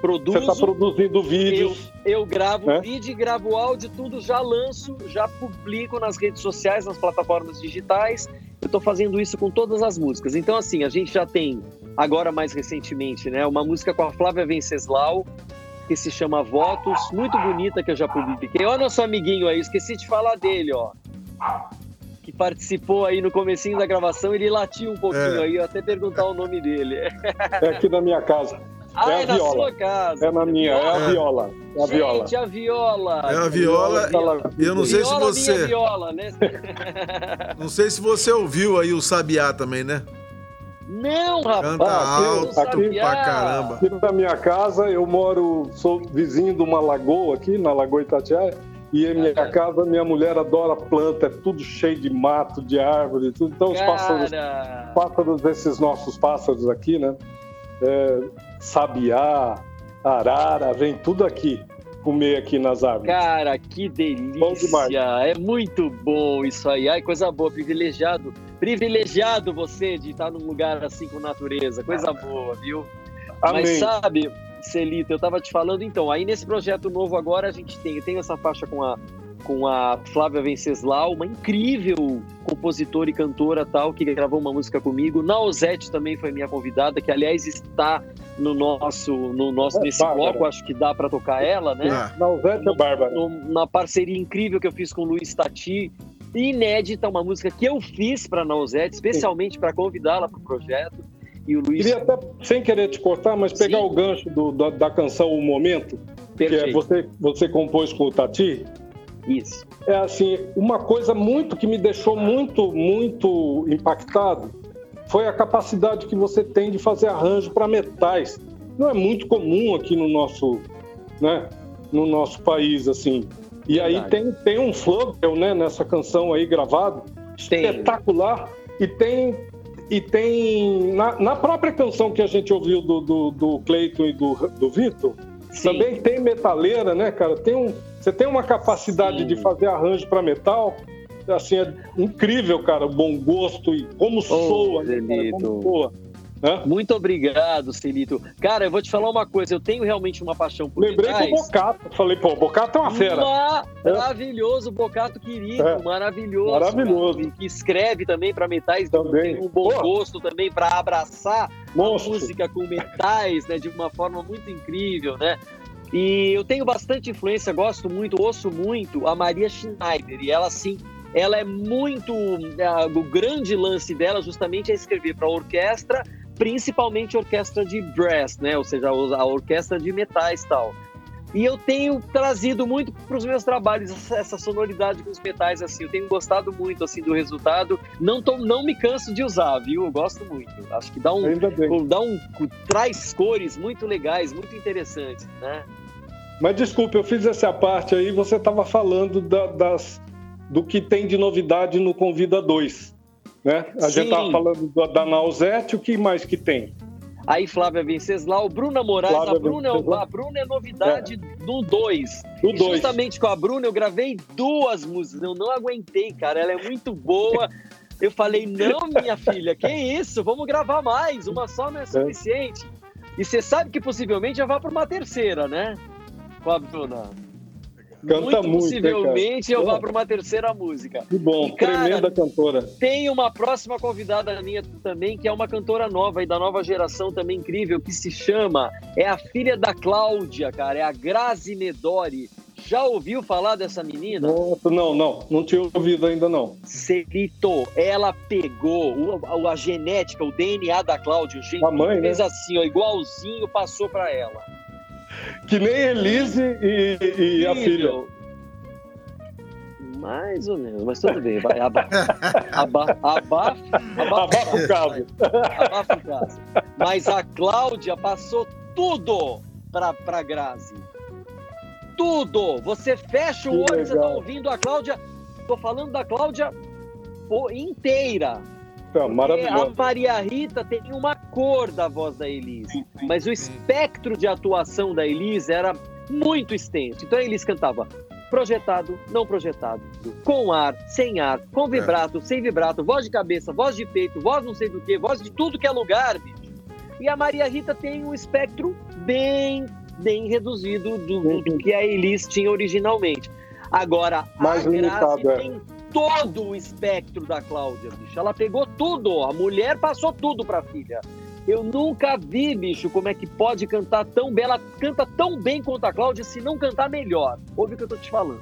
produzo. Você está produzindo vídeos. Eu gravo né? vídeo, gravo áudio, tudo, já lanço, já publico nas redes sociais, nas plataformas digitais. Eu estou fazendo isso com todas as músicas. Então, assim, a gente já tem, agora mais recentemente, né, uma música com a Flávia Venceslau, que se chama Votos, muito bonita, que eu já publiquei. Olha nosso amiguinho aí, esqueci de falar dele, ó. Que participou aí no comecinho da gravação, ele latiu um pouquinho É. aí, eu até perguntar o nome dele. É aqui na minha casa. Ah, É é, na viola. sua casa. É na minha, é a É. viola. É a viola. Gente, a viola. É a viola. Viola, Eu não sei se viola, você- minha viola, né? Não sei se você ouviu aí o Sabiá também, né? Não, rapaz. Canta aqui- alto sabia. pra caramba. Aqui na minha casa, eu moro, sou vizinho de uma lagoa aqui, na Lagoa Itatiaia, e em minha Aham. casa, minha mulher adora planta, é tudo cheio de mato, de árvore, tudo. Então, os pássaros, Cara, pássaros desses nossos pássaros aqui, né? É, sabiá, arara, vem tudo aqui. comer aqui nas árvores. Cara, que Bom demais. delícia! É muito bom isso aí. Ai, coisa boa, privilegiado. Privilegiado você de estar num lugar assim com natureza. Coisa boa, viu? Amém. Mas sabe, Celito, eu tava te falando então, aí nesse projeto novo agora a gente tem, tem essa faixa com a com a Flávia Venceslau, uma incrível compositora e cantora tal, que gravou uma música comigo. Nausete também foi minha convidada, que aliás está no nosso, no nosso É, nesse Bárbara. bloco, acho que dá para tocar ela, né? Ah, Nausete é Bárbara. Na parceria incrível que eu fiz com o Luiz Tati, inédita, uma música que eu fiz para Nausete, especialmente para convidá-la para o projeto. E o Luiz. Queria até, sem querer te cortar, mas pegar Sim. o gancho do- da, da canção O Momento, que é Perfeito. você, você compôs com o Tati. Isso. É assim, uma coisa muito que me deixou muito, muito impactado foi a capacidade que você tem de fazer arranjo para metais. Não é muito comum aqui no nosso, né, no nosso país assim. E aí Verdade. tem, tem um Flugel, né, nessa canção aí gravado, Tem. espetacular e tem e tem na, na própria canção que a gente ouviu do, do, do Cleiton e do, do Vitor também tem metaleira, né, cara? Tem um, você tem uma capacidade Sim. de fazer arranjo para metal, assim, é incrível, cara, o bom gosto e como soa, né. Como soa. né? Muito obrigado, Celito. Cara, eu vou te falar uma coisa, eu tenho realmente uma paixão por Lembrei metais. do Bocato, falei, pô, Bocato é uma fera. Maravilhoso, Bocato querido, É. maravilhoso. Maravilhoso. cara, que escreve também para metais, Também. tem um bom Pô. gosto também para abraçar a Monstro. música com metais, né, de uma forma muito incrível, né? E eu tenho bastante influência, gosto muito, ouço muito a Maria Schneider, e ela assim, ela é muito, é, o grande lance dela justamente é escrever para orquestra, principalmente orquestra de brass, né? Ou seja, a orquestra de metais e tal. E eu tenho trazido muito para os meus trabalhos essa, sonoridade com os metais, assim. Eu tenho gostado muito, assim, do resultado. Não, tô, não me canso de usar, viu? Eu gosto muito. Acho que dá um, dá um traz cores muito legais, muito interessantes, né? Mas desculpa, eu fiz essa parte aí, você estava falando da- das, do que tem de novidade no Convida 2. Né? A Sim. gente estava falando da, da Nausete, o que mais que tem? Aí Flávia Venceslau, Bruna Moraes, Flávia a Bruna, é, Venceslau. a Bruna é novidade do 2. Do 2. Justamente com a Bruna eu gravei duas músicas, eu não aguentei, cara, ela é muito boa. Eu falei, não, minha filha, que isso? Vamos gravar mais, uma só não é suficiente. E você sabe que possivelmente já vai para uma terceira, né? Com a Bruna. Canta muito, possivelmente eu vá para uma terceira música. Que bom, E, cara, tremenda cantora. Tem uma próxima convidada minha também, que é uma cantora nova e da nova geração também incrível, que se chama, é a filha da Cláudia, cara, é a Grazi Medori. Já ouviu falar dessa menina? Nossa, não, não, não tinha ouvido ainda não. Celito, ela pegou a, a genética, o DNA da Cláudia, o jeito A mãe, né? fez assim, ó, igualzinho, passou pra ela. Que nem Elise e, e a filha. Mais ou menos, mas tudo bem, vai, aba, aba, abafa, Abafa o caso. abafa o caso. Mas a Cláudia passou tudo pra, pra Grazi. Tudo! Você fecha o olho, você tá legal. ouvindo a Cláudia. Tô falando da Cláudia inteira. Tá, Porque a. Maria Rita tem uma cor da voz da Elise, mas o espectro de atuação da Elise era muito extenso. Então a Elise cantava projetado, não projetado, com ar, sem ar, com vibrato, sem vibrato, voz de cabeça, voz de peito, voz não sei do que, voz de tudo que é lugar, bicho. E a Maria Rita tem um espectro bem, bem reduzido do, do- que a Elise tinha originalmente. Agora, Mais a Grazi limitado, é. tem todo o espectro da Cláudia, bicho. Ela pegou tudo, a mulher passou tudo pra filha. Eu nunca vi, bicho, como é que pode cantar tão bem. Ela canta tão bem quanto a Cláudia, se não cantar melhor. Ouve o que eu tô te falando.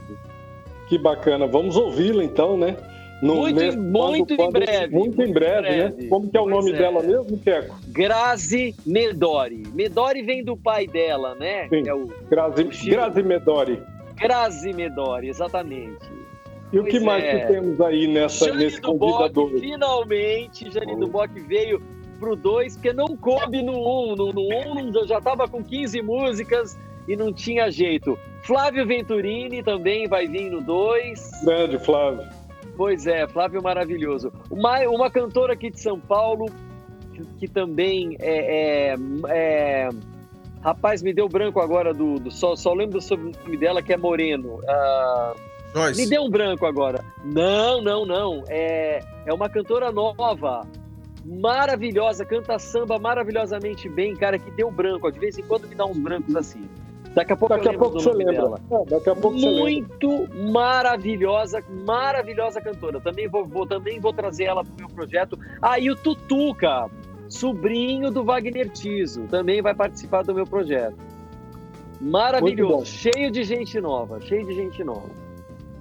Que bacana. Vamos ouvi-la então, né? No- Muito- nesse- muito em breve, Muito, muito em breve, breve. né? Como que é o nome é. dela mesmo, Teco? Grazi Medori. Medori vem do pai dela, né? Sim. É o Grazi, O. Grazi Medori. Grazi Medori, exatamente. E o que Pois mais é. que temos aí nessa, Jane nesse convidador? finalmente, Jane do Bock veio pro 2, porque não coube no 1. Um. No 1 um, eu já tava com 15 músicas e não tinha jeito. Flávio Venturini também vai vir no 2. Grande, Flávio. Pois é, Flávio maravilhoso. Uma, uma cantora aqui de São Paulo, que, que também é, é- é- Rapaz, me deu branco agora do, do só, só lembro do sobrenome dela que é Moreno. Ah, Joyce. me deu um branco agora. Não, não, não. É, é uma cantora nova, maravilhosa, canta samba maravilhosamente bem, cara, que deu branco. De vez em quando me dá uns brancos assim. Daqui a pouco Daqui eu a pouco você lembra. É, daqui a pouco você lembra. Muito maravilhosa, maravilhosa cantora. Também vou, vou- também vou trazer ela pro meu projeto. Ah, e o Tutuca, sobrinho do Wagner Tiso, também vai participar do meu projeto. Muito. Maravilhoso, cheio de gente nova, cheio de gente nova.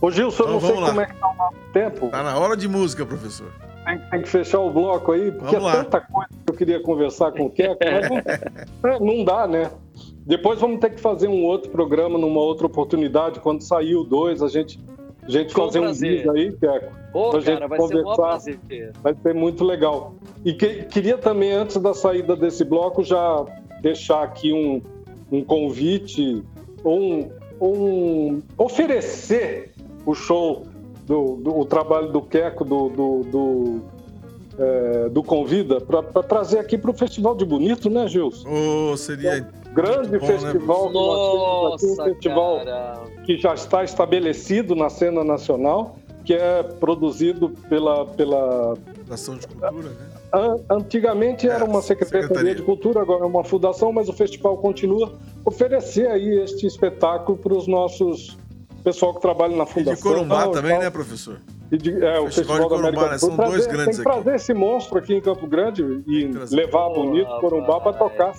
Ô Gilson, eu Então não sei lá. como é que tá o nosso tempo. Tá na hora de música, professor. Tem, tem que fechar o bloco aí, porque Vamos é lá. tanta coisa que eu queria conversar com o Keco, mas não, não dá, né? Depois vamos ter que fazer um outro programa numa outra oportunidade. Quando sair o dois, a gente, a gente Com fazer um prazer. vídeo aí, Keco. Ô, Pra gente vai ser um conversar. prazer. Vai ser muito legal. E que- queria também, antes da saída desse bloco, já deixar aqui um, um convite ou um, ou um- oferecer o show, do, do- o trabalho do Queco, do, do, do, é, do Convida, para trazer aqui para o Festival de Bonito, né, Gilson? Ô, seria. Grande Muito bom, né, festival que nós temos aqui, Nossa, um festival cara. que já está estabelecido na cena nacional, que é produzido pela, pela Fundação de Cultura, né? An- Antigamente era É, uma Secretaria, Secretaria. de Cultura, agora é uma fundação, mas o festival continua oferecer aí este espetáculo para os nossos pessoal que trabalha na E fundação. de Corumbá e também, tal. né, professor? E de- é, o Festival de Festival da Corumbá, América né? São dois Trazer- grandes Tem que aqui. trazer esse monstro aqui em Campo Grande e levar bonito Corumbá para tocar.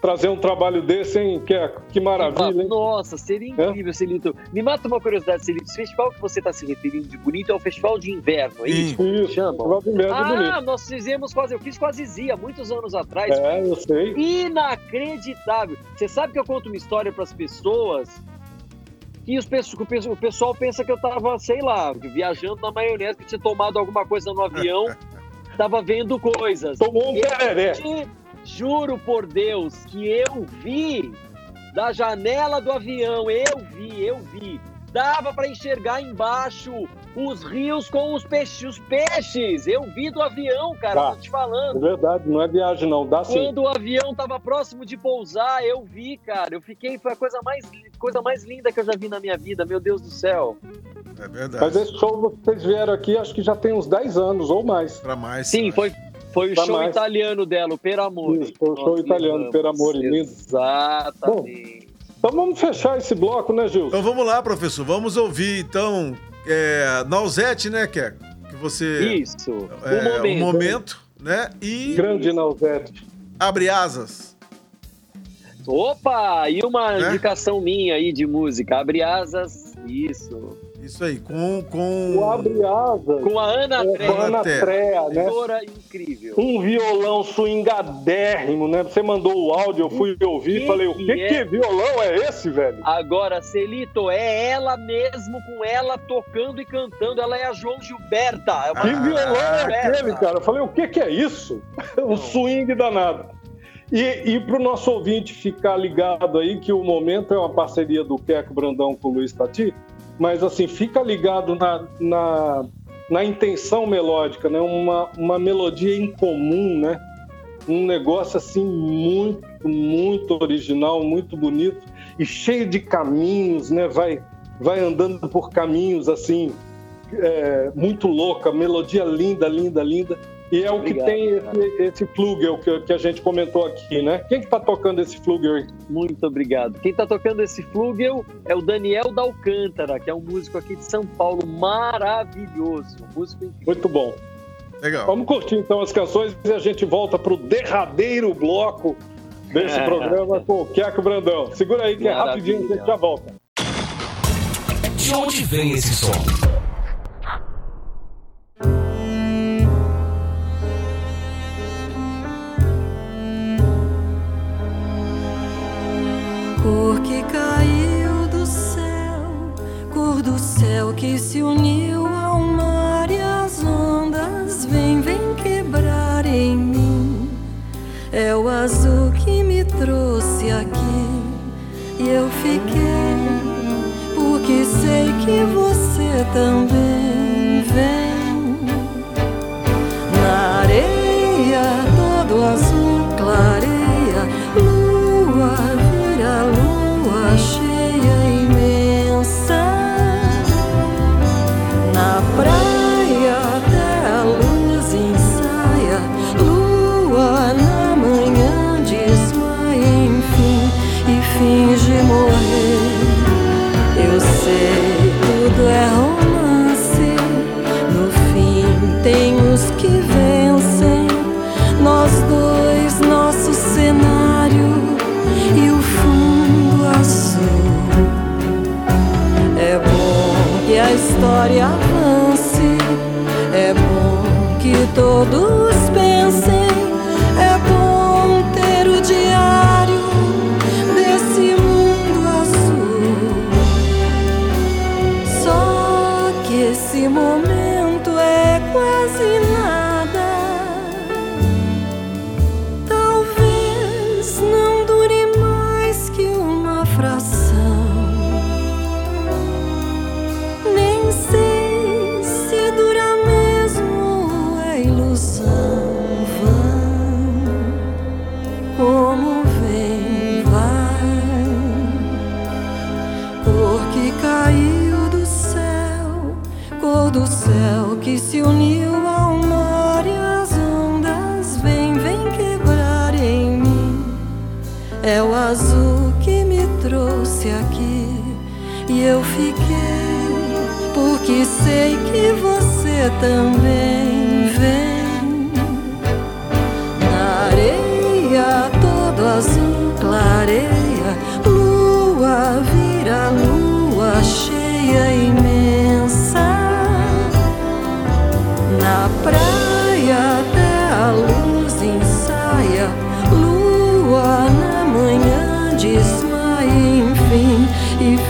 Trazer um trabalho desse, hein? Que, é- que maravilha, hein? Nossa, seria incrível, Celito. Me mata uma curiosidade, Celito. Esse festival que você está se referindo de bonito é o festival de inverno, é isso? Isso, Chamam? Festival de Inverno Ah, nós fizemos quase, eu fiz com a Zizi há muitos anos atrás. É, eu sei. Inacreditável. Você sabe que eu conto uma história para as pessoas e os, o pesso- o pessoal pensa que eu tava, sei lá, viajando na maionese, que tinha tomado alguma coisa no avião, tava vendo coisas. Tomou um Eu tereré. te juro por Deus que eu vi da janela do avião, eu vi, eu vi. Dava para enxergar embaixo os rios com os peixes, os peixes. Eu vi do avião, cara, Tá. tô te É falando. verdade, não é viagem, não. Dá sim. Quando o avião tava próximo de pousar, eu vi, cara. Eu fiquei, foi a coisa mais, coisa mais linda que eu já vi na minha vida, meu Deus do céu. É verdade. Mas esse show vocês vieram aqui, acho que já tem uns 10 anos ou mais. Pra mais. Sim, foi, foi o Tá show mais. italiano dela, o Per Amore. Isso, foi o show italiano, levamos. Per Amore, lindo. Exatamente. Então vamos fechar esse bloco, né, Gilson? Então vamos lá, professor. Vamos ouvir, então, é, Nausete, né, que, que você... Isso. É, o momento. o momento, né? E Grande Nausete. Abre Asas. Opa! E uma Né? indicação minha aí de música. Abre asas. Isso. Isso aí, com... com... O Abre Asas, Com a Ana é, com a Treia, Ana. Trea, né? cantora incrível. Um violão swingadérrimo, né? Você mandou o áudio, eu fui ouvir e falei, o que que, é? que violão é esse, velho? Agora, Celito, é ela mesmo, com ela tocando e cantando. Ela é a João Gilberta. É uma Que violão é aquele, cara? Eu falei, o que, que é isso? Um swing danado. E, e para o nosso ouvinte ficar ligado aí, que o momento é uma parceria do Queco Brandão com o Luiz Tati, mas assim, fica ligado na, na, na intenção melódica, né? Uma, uma melodia incomum, né? Um negócio assim muito, muito original, muito bonito e cheio de caminhos, né? Vai, vai andando por caminhos assim, é, muito louca, melodia linda, linda, linda. E é o Obrigado, que tem esse, esse flugel que, que a gente comentou aqui, né? Quem que tá tocando esse flugel aí? Muito obrigado. Quem tá tocando esse flugel é o Daniel da Alcântara, que é um músico aqui de São Paulo maravilhoso. Um músico incrível. Muito bom. Legal. Vamos curtir então as canções e a gente volta pro derradeiro bloco desse É. programa com o Queco Brandão. Segura aí que é Maravilha. rapidinho, a gente já volta. De onde vem esse som? Que se uniu ao mar e as ondas vem, vem quebrar em mim. É o azul que me trouxe aqui e eu fiquei, porque sei que você também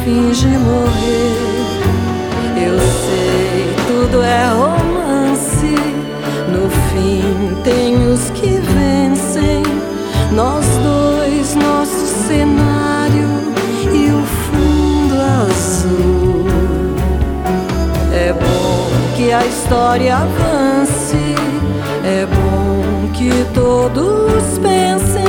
finge morrer. Eu sei, tudo é romance. No fim, tem os que vencem. Nós dois, nosso cenário e o fundo azul. É bom que a história avance. É bom que todos pensem.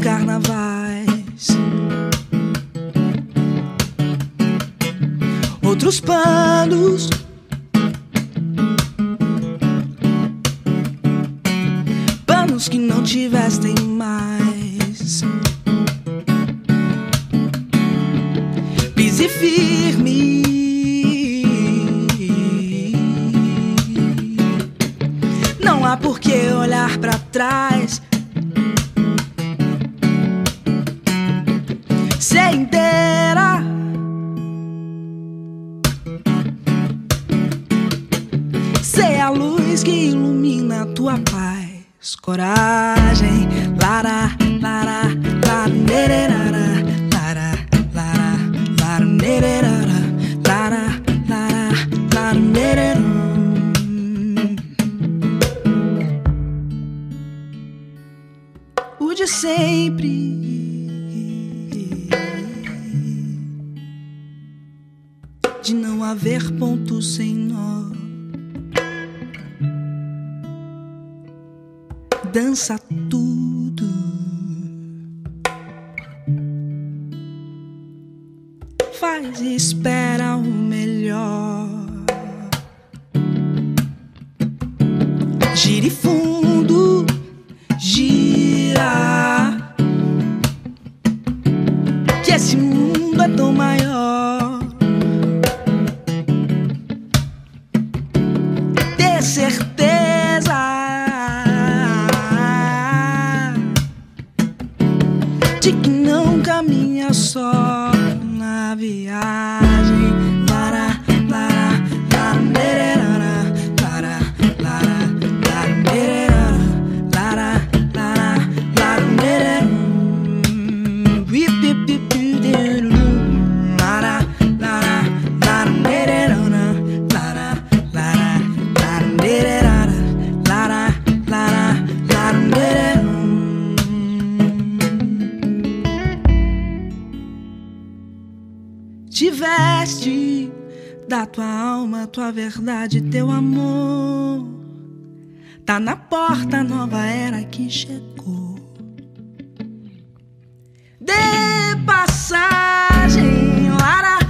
Carnavais. Paz. E espera o melhor. Gire tua verdade, teu amor. Tá na porta a nova era que chegou. Dê passagem, lara,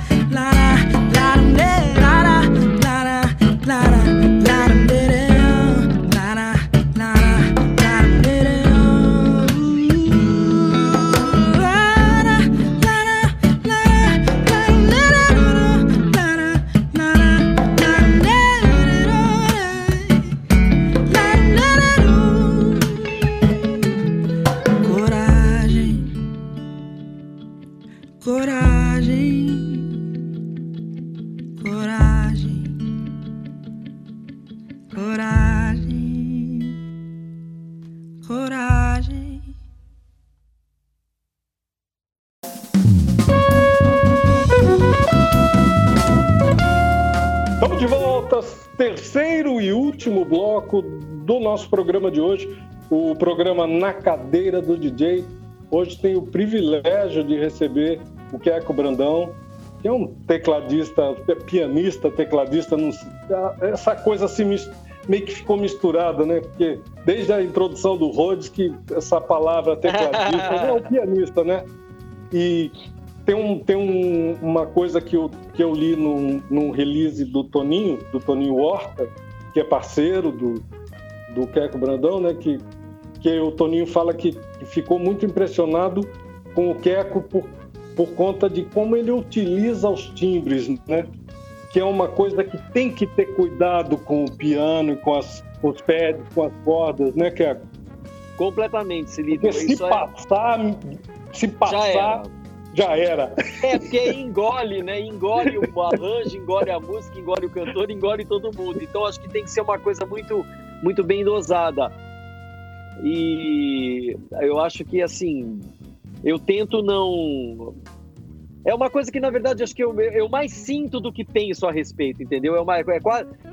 e último bloco do nosso programa de hoje, o programa Na Cadeira do DJ. Hoje tenho o privilégio de receber o Queco Brandão, que é um tecladista, é pianista, tecladista, não essa coisa assim meio que ficou misturada, né? Porque desde a introdução do Rhodes que essa palavra tecladista é o pianista, né? E tem, um, tem um- uma coisa que eu, que eu li num, num release do Toninho, do Toninho Horta, que é parceiro do, do Queco Brandão, né? Que, que o Toninho fala que, ficou muito impressionado com o Queco por, por conta de como ele utiliza os timbres, né? Que é uma coisa que tem que ter cuidado com o piano e com, as, os pés, com as cordas, né, Queco? Completamente, Celito. Porque se Isso é- passar, se já passar. Já era. É, porque engole, né? Engole o arranjo, engole a música, engole o cantor, engole todo mundo. Então acho que tem que ser uma coisa muito, muito bem dosada. E eu acho que assim, eu tento não é uma coisa que, na verdade, acho que eu, eu mais sinto do que penso a respeito, entendeu? É uma, é,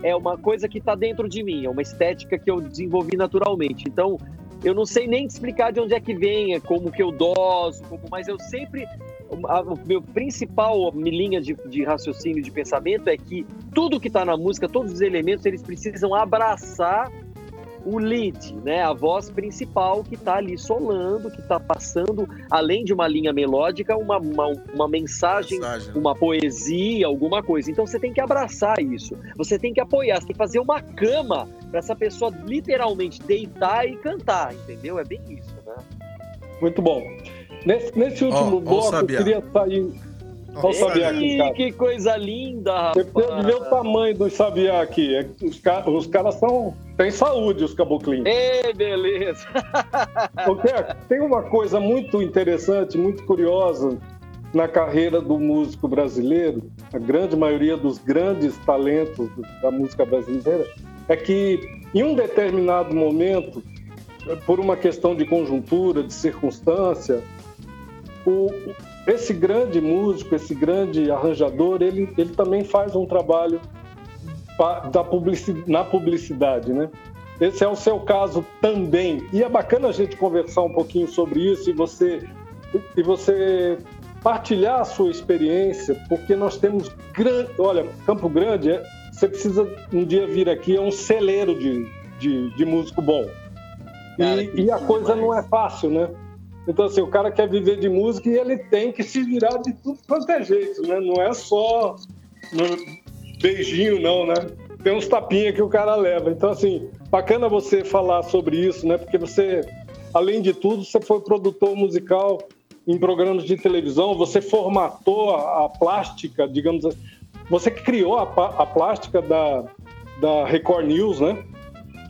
é uma coisa que está dentro de mim, é uma estética que eu desenvolvi naturalmente. Então, eu não sei nem explicar de onde é que vem, como que eu doso, como, mas eu sempre. a- O meu principal linha de, de raciocínio, de pensamento é que tudo que está na música, todos os elementos, eles precisam abraçar o lead, né? A voz principal que está ali solando, que está passando, além de uma linha melódica, uma, uma, uma mensagem Mensagem, né? uma poesia, alguma coisa. Então você tem que abraçar isso. Você tem que apoiar, você tem que fazer uma cama para essa pessoa literalmente deitar e cantar, entendeu? É bem isso, né? Muito bom. Nesse, nesse último Ó, ó o bloco, eu queria sair. Ó, Vamos saber aqui, cara. que coisa linda, Você precisa ver o rapaz. tamanho dos sabiá aqui. É Os, ca- os caras são. têm saúde, os caboclinhos. Ei, beleza. Porque tem uma coisa muito interessante, muito curiosa na carreira do músico brasileiro, a grande maioria dos grandes talentos da música brasileira, é que em um determinado momento, por uma questão de conjuntura, de circunstância, o- esse grande músico, esse grande arranjador, ele, ele também faz um trabalho da publici- na publicidade, né? Esse é o seu caso também. E é bacana a gente conversar um pouquinho sobre isso e você, e você partilhar a sua experiência, porque nós temos grande. Olha, Campo Grande, é- você precisa um dia vir aqui, é um celeiro de, de, de músico bom. Cara, E, e a coisa demais. não é fácil, né? Então, assim, o cara quer viver de música e ele tem que se virar de tudo quanto é jeito, né? Não é só beijinho, não, né? Tem uns tapinhas que o cara leva. Então, assim, bacana você falar sobre isso, né? Porque você, além de tudo, você foi produtor musical em programas de televisão, você formatou a, a plástica, digamos assim. Você criou a, a plástica da, da Record News, né?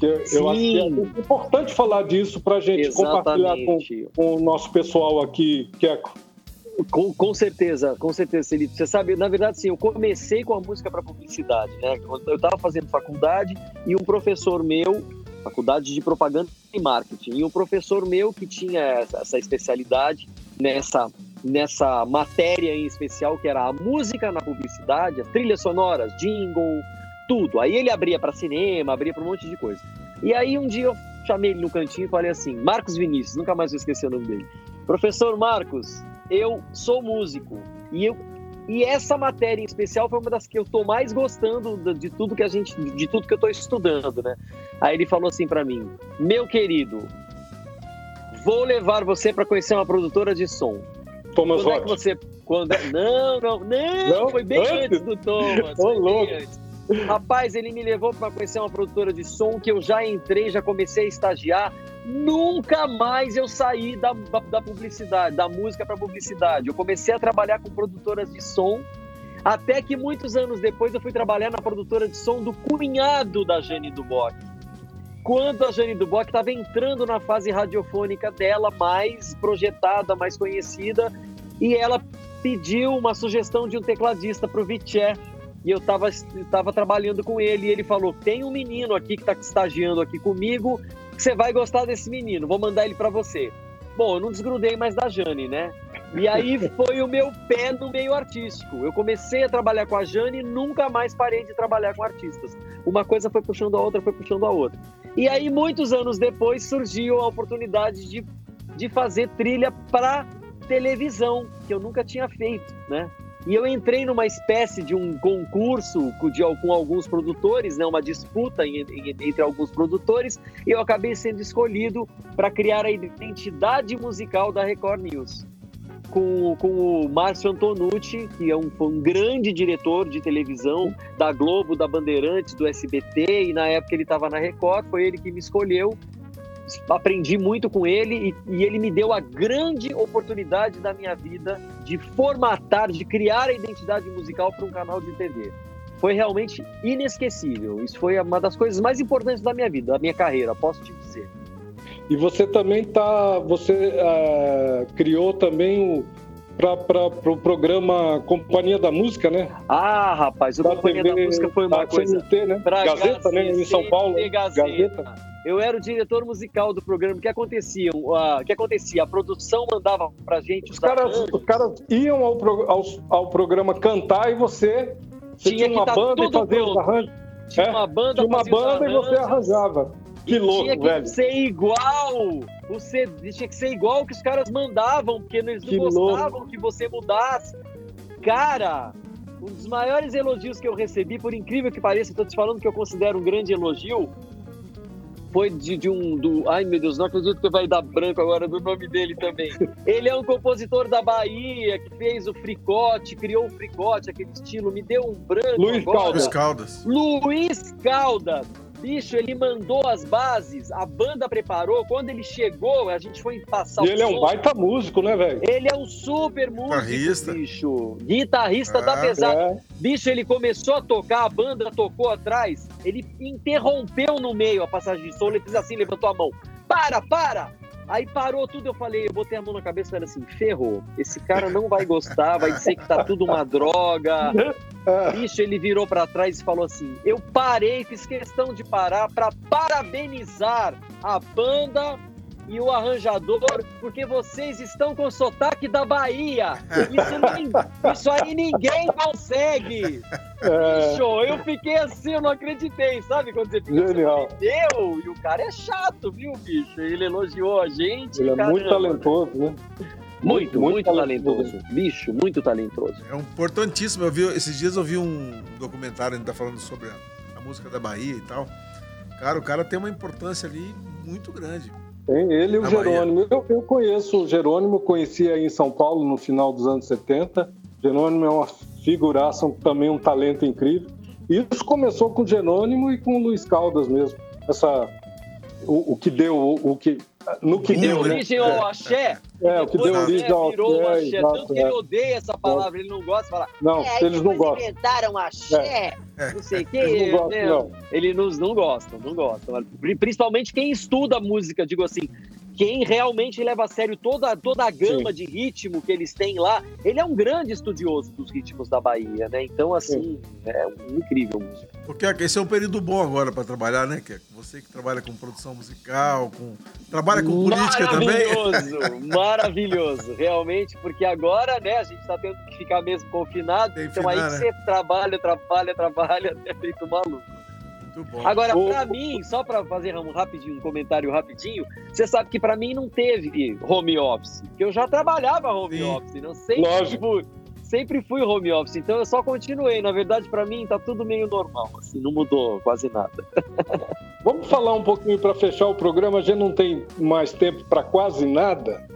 Eu eu acho que é importante falar disso para a gente compartilhar com, Exatamente. com o nosso pessoal aqui, que é Com, com certeza, com certeza, Felipe. Você sabe, na verdade, sim, eu comecei com a música para publicidade, né? Eu estava fazendo faculdade e um professor meu, faculdade de propaganda e marketing, e um professor meu que tinha essa, essa especialidade nessa nessa matéria em especial que era a música na publicidade, as trilhas sonoras, jingle, tudo. Aí ele abria para cinema, abria para um monte de coisa. E aí um dia eu chamei ele no cantinho e falei assim: Marcos Vinícius, nunca mais vou esquecer o nome dele. Professor Marcos, eu sou músico e eu e essa matéria em especial foi uma das que eu tô mais gostando de, tudo que a gente de tudo que eu tô estudando, né? Aí ele falou assim para mim: "Meu querido, vou levar você para conhecer uma produtora de som. Thomas Quando é que você quando é- Não, não, não, Não? foi bem Antes? antes, do Thomas. Ô, louco. antes. Rapaz, ele me levou para conhecer uma produtora de som que eu já entrei, já comecei a estagiar. Nunca mais eu saí da, da, da publicidade, da música para publicidade. Eu comecei a trabalhar com produtoras de som, até que muitos anos depois eu fui trabalhar na produtora de som do cunhado da Jane Duboc. Quando a Jane Duboc estava entrando na fase radiofônica dela, mais projetada, mais conhecida, e ela pediu uma sugestão de um tecladista para o Viché. E eu estava trabalhando com ele, e ele falou: tem um menino aqui que está estagiando aqui comigo, você vai gostar desse menino, vou mandar ele para você. Bom, eu não desgrudei mais da Jane, né? E aí foi o meu pé no meio artístico. Eu comecei a trabalhar com a Jane e nunca mais parei de trabalhar com artistas. Uma coisa foi puxando a outra, foi puxando a outra. E aí, muitos anos depois, surgiu a oportunidade de, de fazer trilha para televisão, que eu nunca tinha feito, né? E eu entrei numa espécie de um concurso com, alguns produtores, né, uma disputa entre alguns produtores, e eu acabei sendo escolhido para criar a identidade musical da Record News. Com, com o Márcio Antonucci, que é um, um grande diretor de televisão da Globo, da Bandeirantes, do SBT, e na época ele estava na Record, foi ele que me escolheu aprendi muito com ele e, e, ele me deu a grande oportunidade da minha vida de formatar, de criar a identidade musical para um canal de TV. Foi realmente inesquecível. Isso foi uma das coisas mais importantes da minha vida, da minha carreira, posso te dizer. E você também tá, você uh, criou também o para o pro programa Companhia da Música, né? Ah, rapaz, o da Companhia TV, da Música foi uma coisa. CNT, né? Pra Gazeta, né? Em São Paulo. Gazeta. Gazeta. Eu era o diretor musical do programa. O que acontecia? O que acontecia? A produção mandava pra gente os caras, os caras iam ao, pro, ao, ao, programa cantar e você, você tinha, tinha uma tá banda e fazia os arranjos. Tinha é? uma banda, tinha uma banda e você arranjava. Que louco, tinha que velho. ser igual. Você tinha que ser igual que os caras mandavam, porque eles não que gostavam louco. que você mudasse. Cara, um dos maiores elogios que eu recebi, por incrível que pareça, estou te falando que eu considero um grande elogio, foi de, de, um. Do, ai meu Deus, não acredito que vai dar branco agora do nome dele também. Ele é um compositor da Bahia que fez o fricote, criou o fricote, aquele estilo, me deu um branco. Luiz agora. Caldas. Caldas. Luiz Caldas. Bicho, ele mandou as bases, a banda preparou. Quando ele chegou, a gente foi passar e o ele som. é um baita músico, né, velho? Ele é um super músico, Guitarrista. bicho. Guitarrista da pesada. É. Bicho, ele começou a tocar, a banda tocou atrás. Ele interrompeu no meio a passagem de som. Ele fez assim, levantou a mão. Para, para! Aí parou tudo, eu falei, eu botei a mão na cabeça e falei assim, ferrou, esse cara não vai gostar, vai dizer que tá tudo uma droga. Bicho, ele virou para trás e falou assim, eu parei, fiz questão de parar para parabenizar a banda e o arranjador, porque vocês estão com sotaque da Bahia. Isso, isso aí ninguém consegue. É... Bicho, eu fiquei assim, eu não acreditei, sabe? Quando você fica Genial. Assim, Meu, e o cara é chato, viu, bicho? Ele elogiou a gente. Ele é muito talentoso, né? Muito, muito, muito talentoso. talentoso. Bicho, muito talentoso. É importantíssimo. Eu vi, esses dias eu vi um documentário, a gente tá falando sobre a, a música da Bahia e tal. Cara, o cara tem uma importância ali muito grande. Tem ele e o Jerônimo. Eu, eu, conheço o Jerônimo, conheci aí em São Paulo no final dos anos 70. Jerônimo é uma figuraça, também um talento incrível. Isso começou com o Jerônimo e com o Luiz Caldas mesmo. Essa, o, o que deu, o, o que no que, deu origem ao é. axé. É, o que deu origem ao virou axé. axé. Exato, Tanto que ele é. odeia essa palavra, ele não gosta de falar. Não, é, eles não gostam. inventaram axé, é. não sei o que. Eles não gostam, não. Eles não, não gostam, não gostam. Principalmente quem estuda música, digo assim, quem realmente leva a sério toda, toda a gama Sim. de ritmo que eles têm lá, ele é um grande estudioso dos ritmos da Bahia, né? Então, assim, Sim. é um incrível músico. Porque esse é um período bom agora para trabalhar, né, que Você que trabalha com produção musical, com trabalha com política também. Maravilhoso, maravilhoso, realmente, porque agora, né, a gente está tendo que ficar mesmo confinado, Tem então aí né? você trabalha, trabalha, trabalha, é feito maluco. Agora, para mim, só para fazer um rapidinho, um comentário rapidinho, você sabe que para mim não teve home office, porque eu já trabalhava home Sim. office, não sei. Lógico. Sempre fui home office, então eu só continuei. Na verdade, para mim tá tudo meio normal, assim, não mudou quase nada. Vamos falar um pouquinho para fechar o programa. A gente não tem mais tempo para quase nada.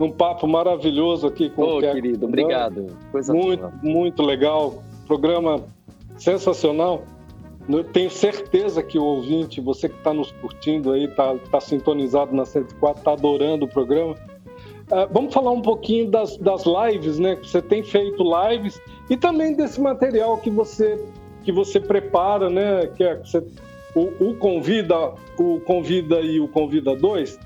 Um papo maravilhoso aqui com oh, o Keco. querido, obrigado. Coisa muito, boa. muito legal. Programa sensacional. Tenho certeza que o ouvinte, você que está nos curtindo aí, está tá sintonizado na 104, está adorando o programa. Uh, vamos falar um pouquinho das, das lives, né? Você tem feito lives e também desse material que você que você prepara, né? Que é você, o, o convida, o convida e o convida dois,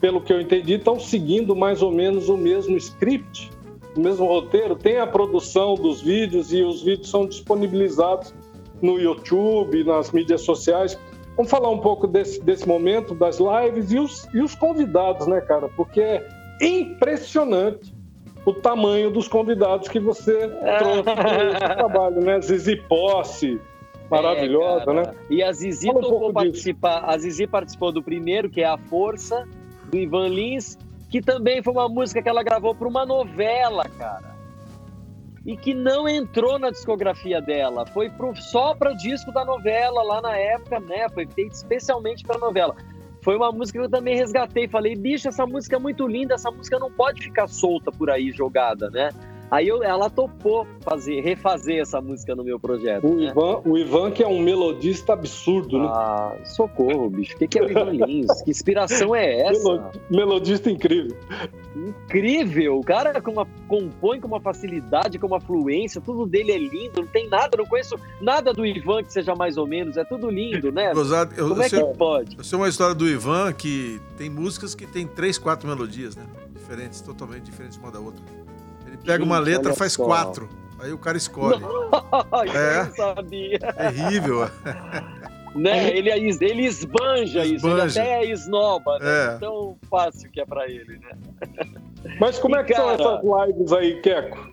pelo que eu entendi, estão seguindo mais ou menos o mesmo script, o mesmo roteiro. Tem a produção dos vídeos e os vídeos são disponibilizados no YouTube, nas mídias sociais. Vamos falar um pouco desse, desse momento das lives e os, e os convidados, né, cara? Porque é impressionante o tamanho dos convidados que você trouxe para esse trabalho, né? Zizi Posse, maravilhosa, é, né? E a Zizi um tocou participar, a Zizi participou do primeiro, que é A Força, do Ivan Lins, que também foi uma música que ela gravou para uma novela, cara e que não entrou na discografia dela. Foi pro, só para o disco da novela lá na época, né? Foi feito especialmente para novela. Foi uma música que eu também resgatei. Falei, bicho, essa música é muito linda, essa música não pode ficar solta por aí jogada, né? Aí eu, ela topou fazer, refazer essa música no meu projeto. O, né? Ivan, o Ivan, que é um melodista absurdo, né? Ah, socorro, bicho. O que, que é o Ivan Lins? que inspiração é essa? Melodista incrível. Incrível! O cara com uma, compõe com uma facilidade, com uma fluência, tudo dele é lindo, não tem nada, não conheço nada do Ivan que seja mais ou menos, é tudo lindo, né? Gozado, eu, Como eu é sei, que pode? Eu sei uma história do Ivan que tem músicas que tem três, quatro melodias, né? Diferentes, totalmente diferentes uma da outra pega uma letra, faz só. quatro. Aí o cara escolhe. é. Eu sabia. Terrível. né? Ele, ele esbanja, isso, ele Esbanja. até esnoba, né? É. Tão fácil que é pra ele, né? Mas como é que são Cara. essas lives aí, Queco?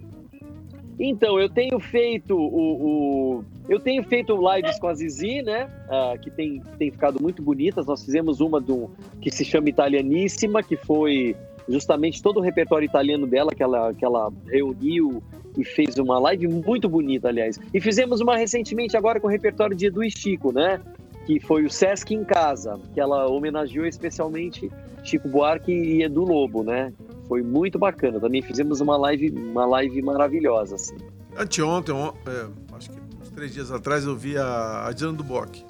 Então, eu tenho feito o, o- eu tenho feito lives com a Zizi, né? ah, que tem, tem ficado muito bonitas. Nós fizemos uma do que se chama Italianíssima, que foi justamente todo o repertório italiano dela que ela, que ela reuniu e fez uma live muito bonita, aliás. E fizemos uma recentemente agora com o repertório de Edu e Chico, né? Que foi o Sesc em Casa, que ela homenageou especialmente Chico Buarque e Edu Lobo, né? Foi muito bacana. Também fizemos uma live, uma live maravilhosa, assim. Anteontem, on- é, acho que uns três dias atrás, eu vi a, a Diana do Bock.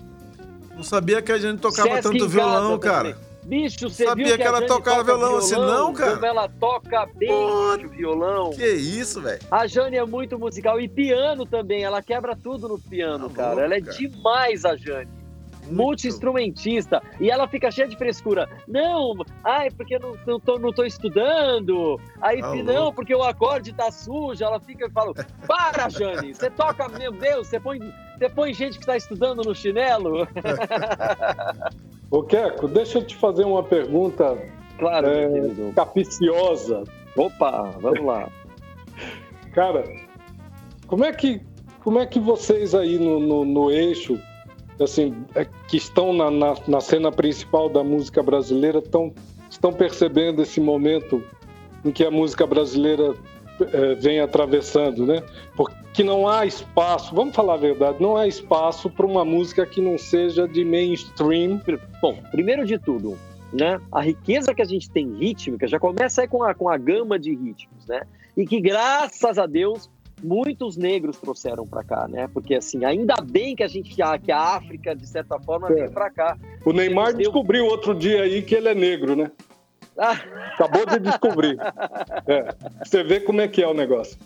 Não sabia que a Diana tocava Sesc tanto violão, cara. também. Bicho, você Sabia viu que ela a Jane tocava toca violão assim, não, cara? Como ela toca bem bicho, violão. Que isso, velho? A Jane é muito musical e piano também. Ela quebra tudo no piano, Tá cara. louco, ela é cara. demais, a Jane. Multi-instrumentista. E ela fica cheia de frescura. Não, ai, porque eu não, não, tô, não tô estudando. Aí, Tá não, porque o acorde tá sujo. Ela fica e fala: Para, Jane, você toca, meu Deus, você põe, você põe gente que tá estudando no chinelo. Ô, Queco, deixa eu te fazer uma pergunta Claro, É. capiciosa. Opa, vamos lá. Cara, como é que, como é que vocês aí no, no, no eixo, assim, é, que estão na, na, na cena principal da música brasileira, estão, estão percebendo esse momento em que a música brasileira vem atravessando, né? Porque não há espaço, vamos falar a verdade, não há espaço para uma música que não seja de mainstream. Bom, primeiro de tudo, né? A riqueza que a gente tem rítmica já começa aí com a, com a gama de ritmos, né? E que graças a Deus muitos negros trouxeram para cá, né? Porque assim, ainda bem que a gente que a África de certa forma É. veio para cá. O Neymar Deus. descobriu outro dia aí que ele é negro, né? Acabou de descobrir. É, você vê como é que é o negócio.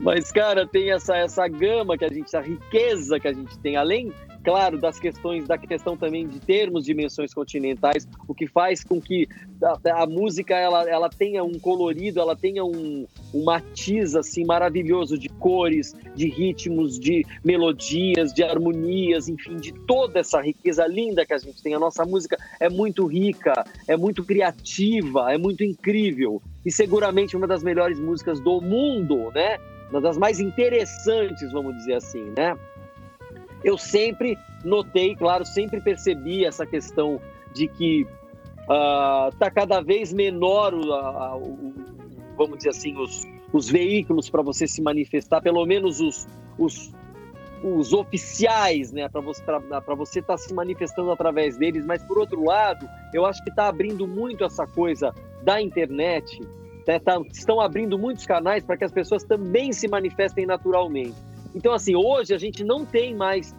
Mas, cara, tem essa, essa gama que a gente, essa riqueza que a gente tem, além, claro, das questões, da questão também de termos dimensões continentais, o que faz com que a, a música ela, ela tenha um colorido, ela tenha um, um matiz assim maravilhoso de cores, de ritmos, de melodias, de harmonias, enfim, de toda essa riqueza linda que a gente tem. A nossa música é muito rica, é muito criativa, é muito incrível e seguramente uma das melhores músicas do mundo, né? Uma das mais interessantes, vamos dizer assim, né? Eu sempre notei, claro, sempre percebi essa questão de que ah, tá cada vez menor, o, a- o- vamos dizer assim, os, os veículos para você se manifestar, pelo menos os, os, os oficiais, né, para você para você estar se manifestando através deles. Mas por outro lado, eu acho que está abrindo muito essa coisa da internet. né, tá- estão abrindo muitos canais para que as pessoas também se manifestem naturalmente. Então, assim, hoje a gente não tem mais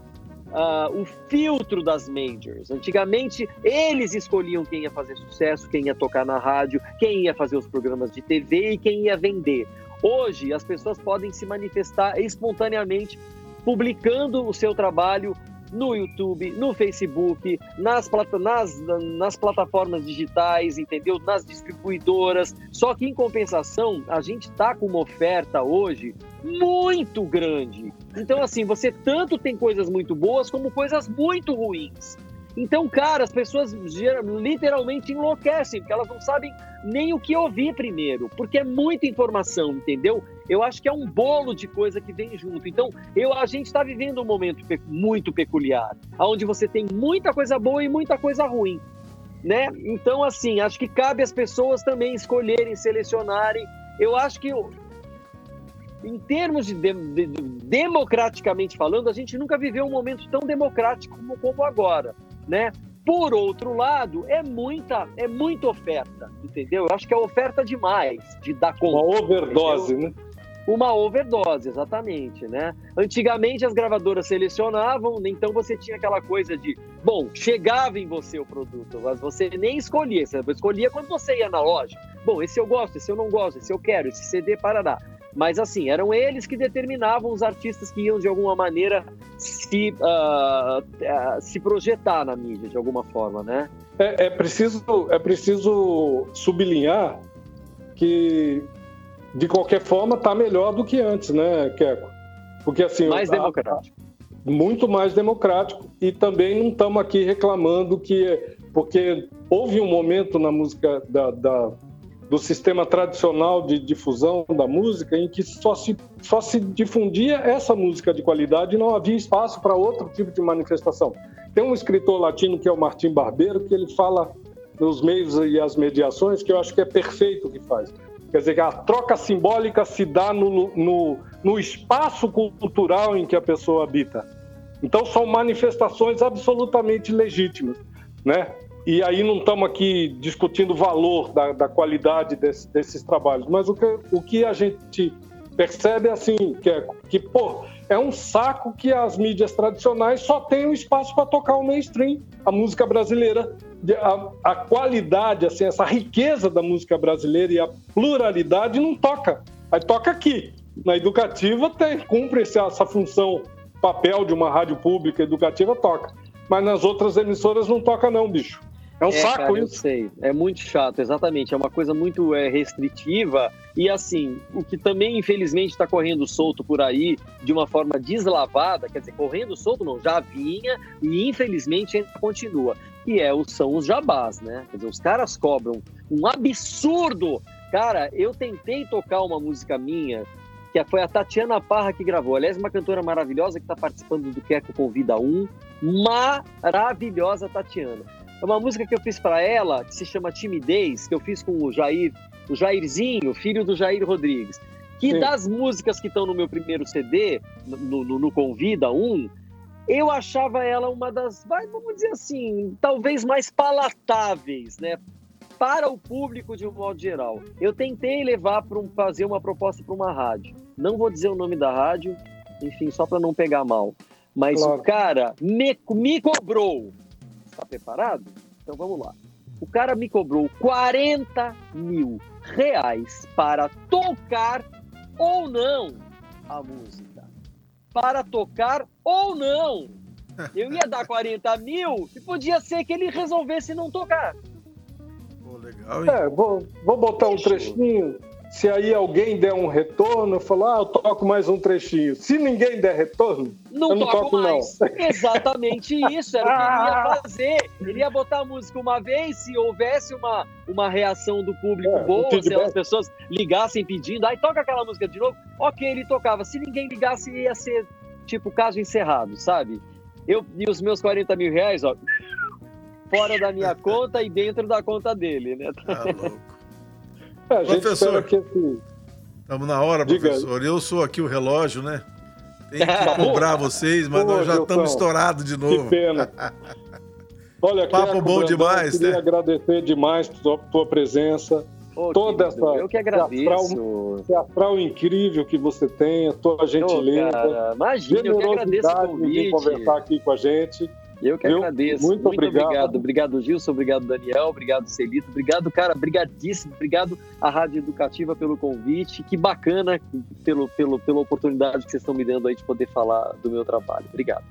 ah, o filtro das majors. Antigamente, eles escolhiam quem ia fazer sucesso, quem ia tocar na rádio, quem ia fazer os programas de TV e quem ia vender. Hoje, as pessoas podem se manifestar espontaneamente, publicando o seu trabalho no YouTube, no Facebook, nas, nas, nas plataformas digitais, entendeu? Nas distribuidoras. Só que, em compensação, a gente está com uma oferta hoje muito grande. Então, assim, você tanto tem coisas muito boas como coisas muito ruins. Então, cara, as pessoas literalmente enlouquecem, porque elas não sabem nem o que ouvir primeiro, porque é muita informação, entendeu? Eu acho que é um bolo de coisa que vem junto. Então, eu, a gente está vivendo um momento pe- muito peculiar, onde você tem muita coisa boa e muita coisa ruim. Né? Então, assim, acho que cabe às pessoas também escolherem, selecionarem. Eu acho que em termos de- de- de- democraticamente falando, a gente nunca viveu um momento tão democrático como, como agora, né? Por outro lado, é muita, é muita oferta, entendeu? Eu acho que é oferta demais de dar conta. Uma overdose, né? Uma overdose, exatamente, né? Antigamente as gravadoras selecionavam, então você tinha aquela coisa de, bom, chegava em você o produto, mas você nem escolhia, você escolhia quando você ia na loja. Bom, esse eu gosto, esse eu não gosto, esse eu quero, esse CD parará. Mas assim, eram eles que determinavam os artistas que iam de alguma maneira se, ah, ah, se projetar na mídia, de alguma forma, né? É, é preciso, é preciso sublinhar que, de qualquer forma, está melhor do que antes, né, Queco? Porque assim, Mais a- democrático. muito mais democrático e também não estamos aqui reclamando que porque houve um momento na música da, da do sistema tradicional de difusão da música em que só se, só se difundia essa música de qualidade e não havia espaço para outro tipo de manifestação. Tem um escritor latino que é o Martim Barbeiro que ele fala nos meios e as mediações que eu acho que é perfeito o que faz. Quer dizer, que a troca simbólica se dá no, no, no espaço cultural em que a pessoa habita. Então são manifestações absolutamente legítimas, né? E aí não estamos aqui discutindo o valor da, da qualidade desse, desses trabalhos, mas o que, o que a gente percebe é assim, que, é, que pô, é um saco que as mídias tradicionais só têm um espaço para tocar o mainstream, a música brasileira, a, a, qualidade, assim, essa riqueza da música brasileira e a pluralidade não toca. Aí toca aqui. Na educativa tem, cumpre essa, função, papel de uma rádio pública educativa, toca. Mas nas outras emissoras não toca não, bicho. É um é, saco cara, isso. Eu sei. É muito chato, exatamente. É uma coisa muito é, restritiva. E assim, o que também, infelizmente, está correndo solto por aí de uma forma deslavada, quer dizer, correndo solto não, já vinha e infelizmente ainda continua, que é, são os jabás, né? Quer dizer, os caras cobram um absurdo. Cara, eu tentei tocar uma música minha, que foi a Tatiana Parra que gravou. Aliás, uma cantora maravilhosa que está participando do Queco Convida 1. Maravilhosa Tatiana. É uma música que eu fiz para ela, que se chama Timidez, que eu fiz com o Jair, o Jairzinho, filho do Jair Rodrigues. Que Sim. das músicas que estão no meu primeiro CD, no, no, no Convida 1, eu achava ela uma das, vamos dizer assim, talvez mais palatáveis, né? Para o público de um modo geral. Eu tentei levar para um, fazer uma proposta para uma rádio. Não vou dizer o nome da rádio, enfim, só para não pegar mal. Mas claro. o cara me, me cobrou Está preparado? Então vamos lá. O cara me cobrou 40 mil reais para tocar ou não a música. Para tocar ou não. Eu ia dar 40 mil e podia ser que ele resolvesse não tocar. Pô, legal, hein? É, vou, vou botar um trechinho se aí alguém der um retorno, eu falo, ah, eu toco mais um trechinho. Se ninguém der retorno, não eu não toco, toco mais. não. Exatamente isso, era o que ele ia fazer. Ele ia botar a música uma vez, se houvesse uma, uma reação do público é, boa, se as pessoas ligassem pedindo, aí toca aquela música de novo, ok, ele tocava. Se ninguém ligasse, ia ser, tipo, caso encerrado, sabe? Eu, e os meus 40 mil reais, ó, fora da minha conta e dentro da conta dele, né? Tá louco. A professor, esse... estamos na hora, Diga. professor. Eu sou aqui o relógio, né? Tem que cobrar vocês, mas Pô, nós já estamos estourados de novo. Que pena. Olha, Papo bom Brandão, demais, queria né? agradecer demais a tua, tua presença. Oh, toda essa eu que agradeço. teatral, incrível que você tem, a tua gentileza, oh, imagina, eu que agradeço o convite. de conversar aqui com a gente. Eu que agradeço. Muito, Muito obrigado. obrigado. Obrigado, Gilson. Obrigado, Daniel. Obrigado, Celito. Obrigado, cara. Obrigadíssimo. Obrigado à Rádio Educativa pelo convite. Que bacana pelo, pelo, pela oportunidade que vocês estão me dando aí de poder falar do meu trabalho. Obrigado.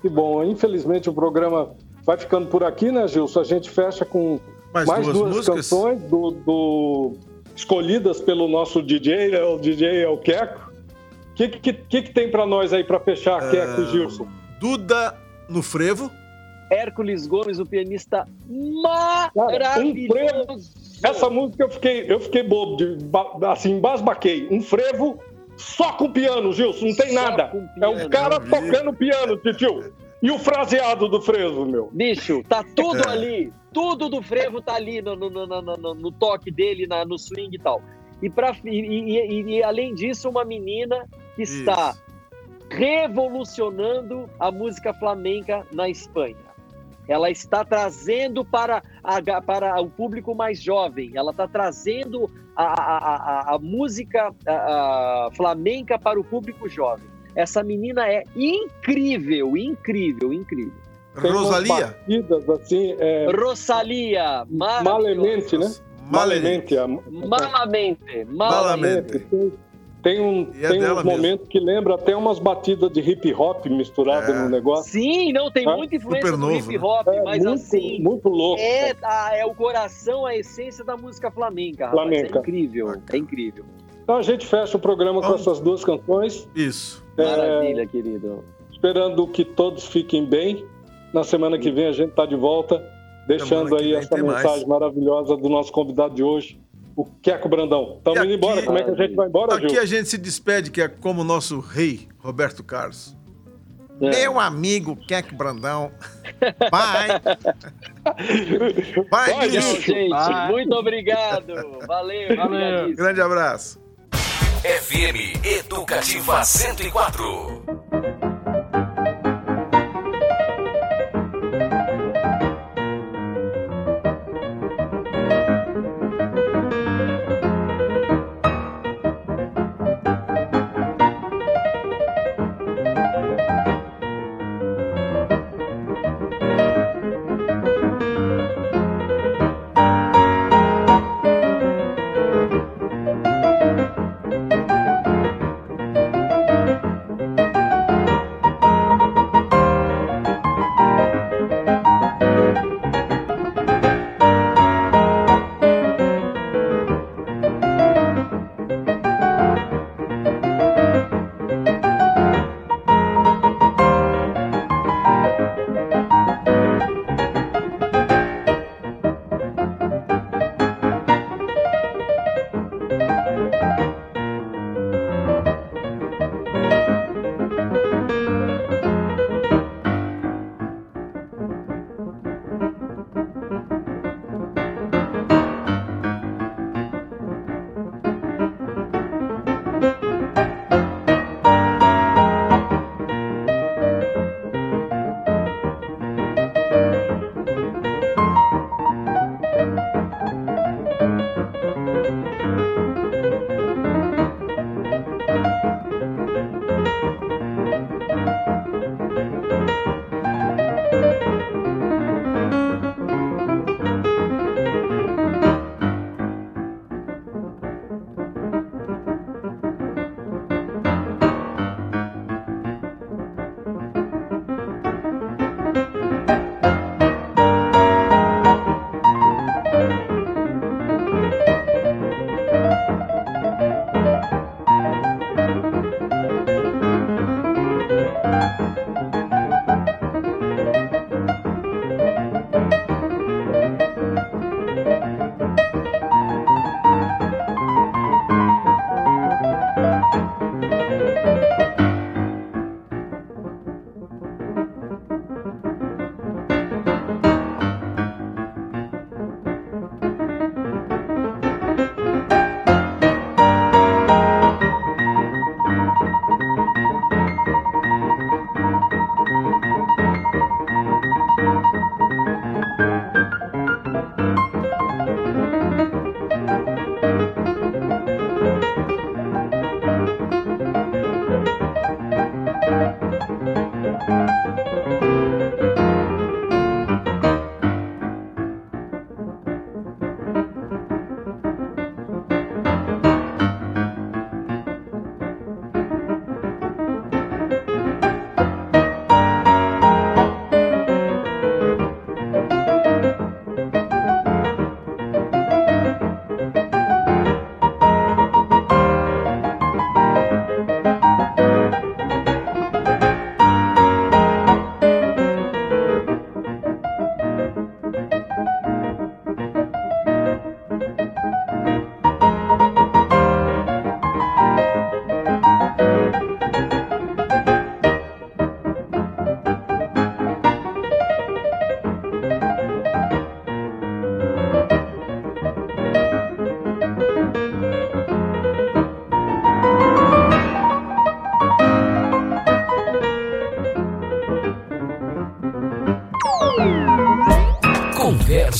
Que bom. Infelizmente o programa vai ficando por aqui, né, Gilson? A gente fecha com mais, mais duas, duas canções do, do, escolhidas pelo nosso DJ, né? o DJ é o Queco. O que, que, que, tem para nós aí para fechar. Queco e Gilson? Duda no frevo. Hércules Gomes, o pianista maravilhoso. Um Essa música eu fiquei, eu fiquei bobo, de, assim, basbaquei. Um frevo só com piano, Gilson, não tem só nada. É um cara tocando piano, tio. E o fraseado do frevo, meu? Bicho, tá tudo ali. Tudo do frevo tá ali no, no, no, no, no toque dele, na, no swing e tal. E, pra, e, e, e, além disso, uma menina que Isso. está revolucionando a música flamenca na Espanha. Ela está trazendo para, a, para o público mais jovem, ela está trazendo a, a, a, a música flamenca para o público jovem. Essa menina é incrível, incrível, incrível. Rosalia? assim, é... Rosalia, Malamente, né? Malamente. Malamente. Malamente. Malamente. Tem um, é tem um momento que lembra até umas batidas de hip hop misturadas é. no negócio. Sim, não, tem é. muita influência do hip hop, né? mas muito, assim. Muito louco. É, a, é o coração, a essência da música flamenca. flamenca. É incrível, é incrível. Então a gente fecha o programa com essas duas canções. Isso. Maravilha, querido. esperando que todos fiquem bem. Na semana que vem a gente está de volta, deixando aí essa tem mais. mensagem maravilhosa do nosso convidado de hoje, o Queco Brandão. Estamos indo embora. Como é que a gente vai embora, Aqui Gil? a gente se despede, que é como o nosso rei, Roberto Carlos. É. Meu amigo Keck Brandão. Vai. Vai, bicho. gente. Vai. Muito obrigado. Valeu. Valeu. Grande abraço. FM Educativa 104.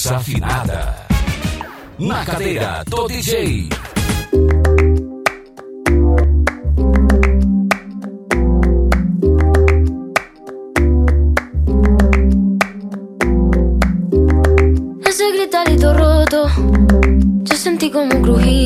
Conversa afinada. Na cadeira do DJ. Ese gritarito roto, yo sentí como. Antes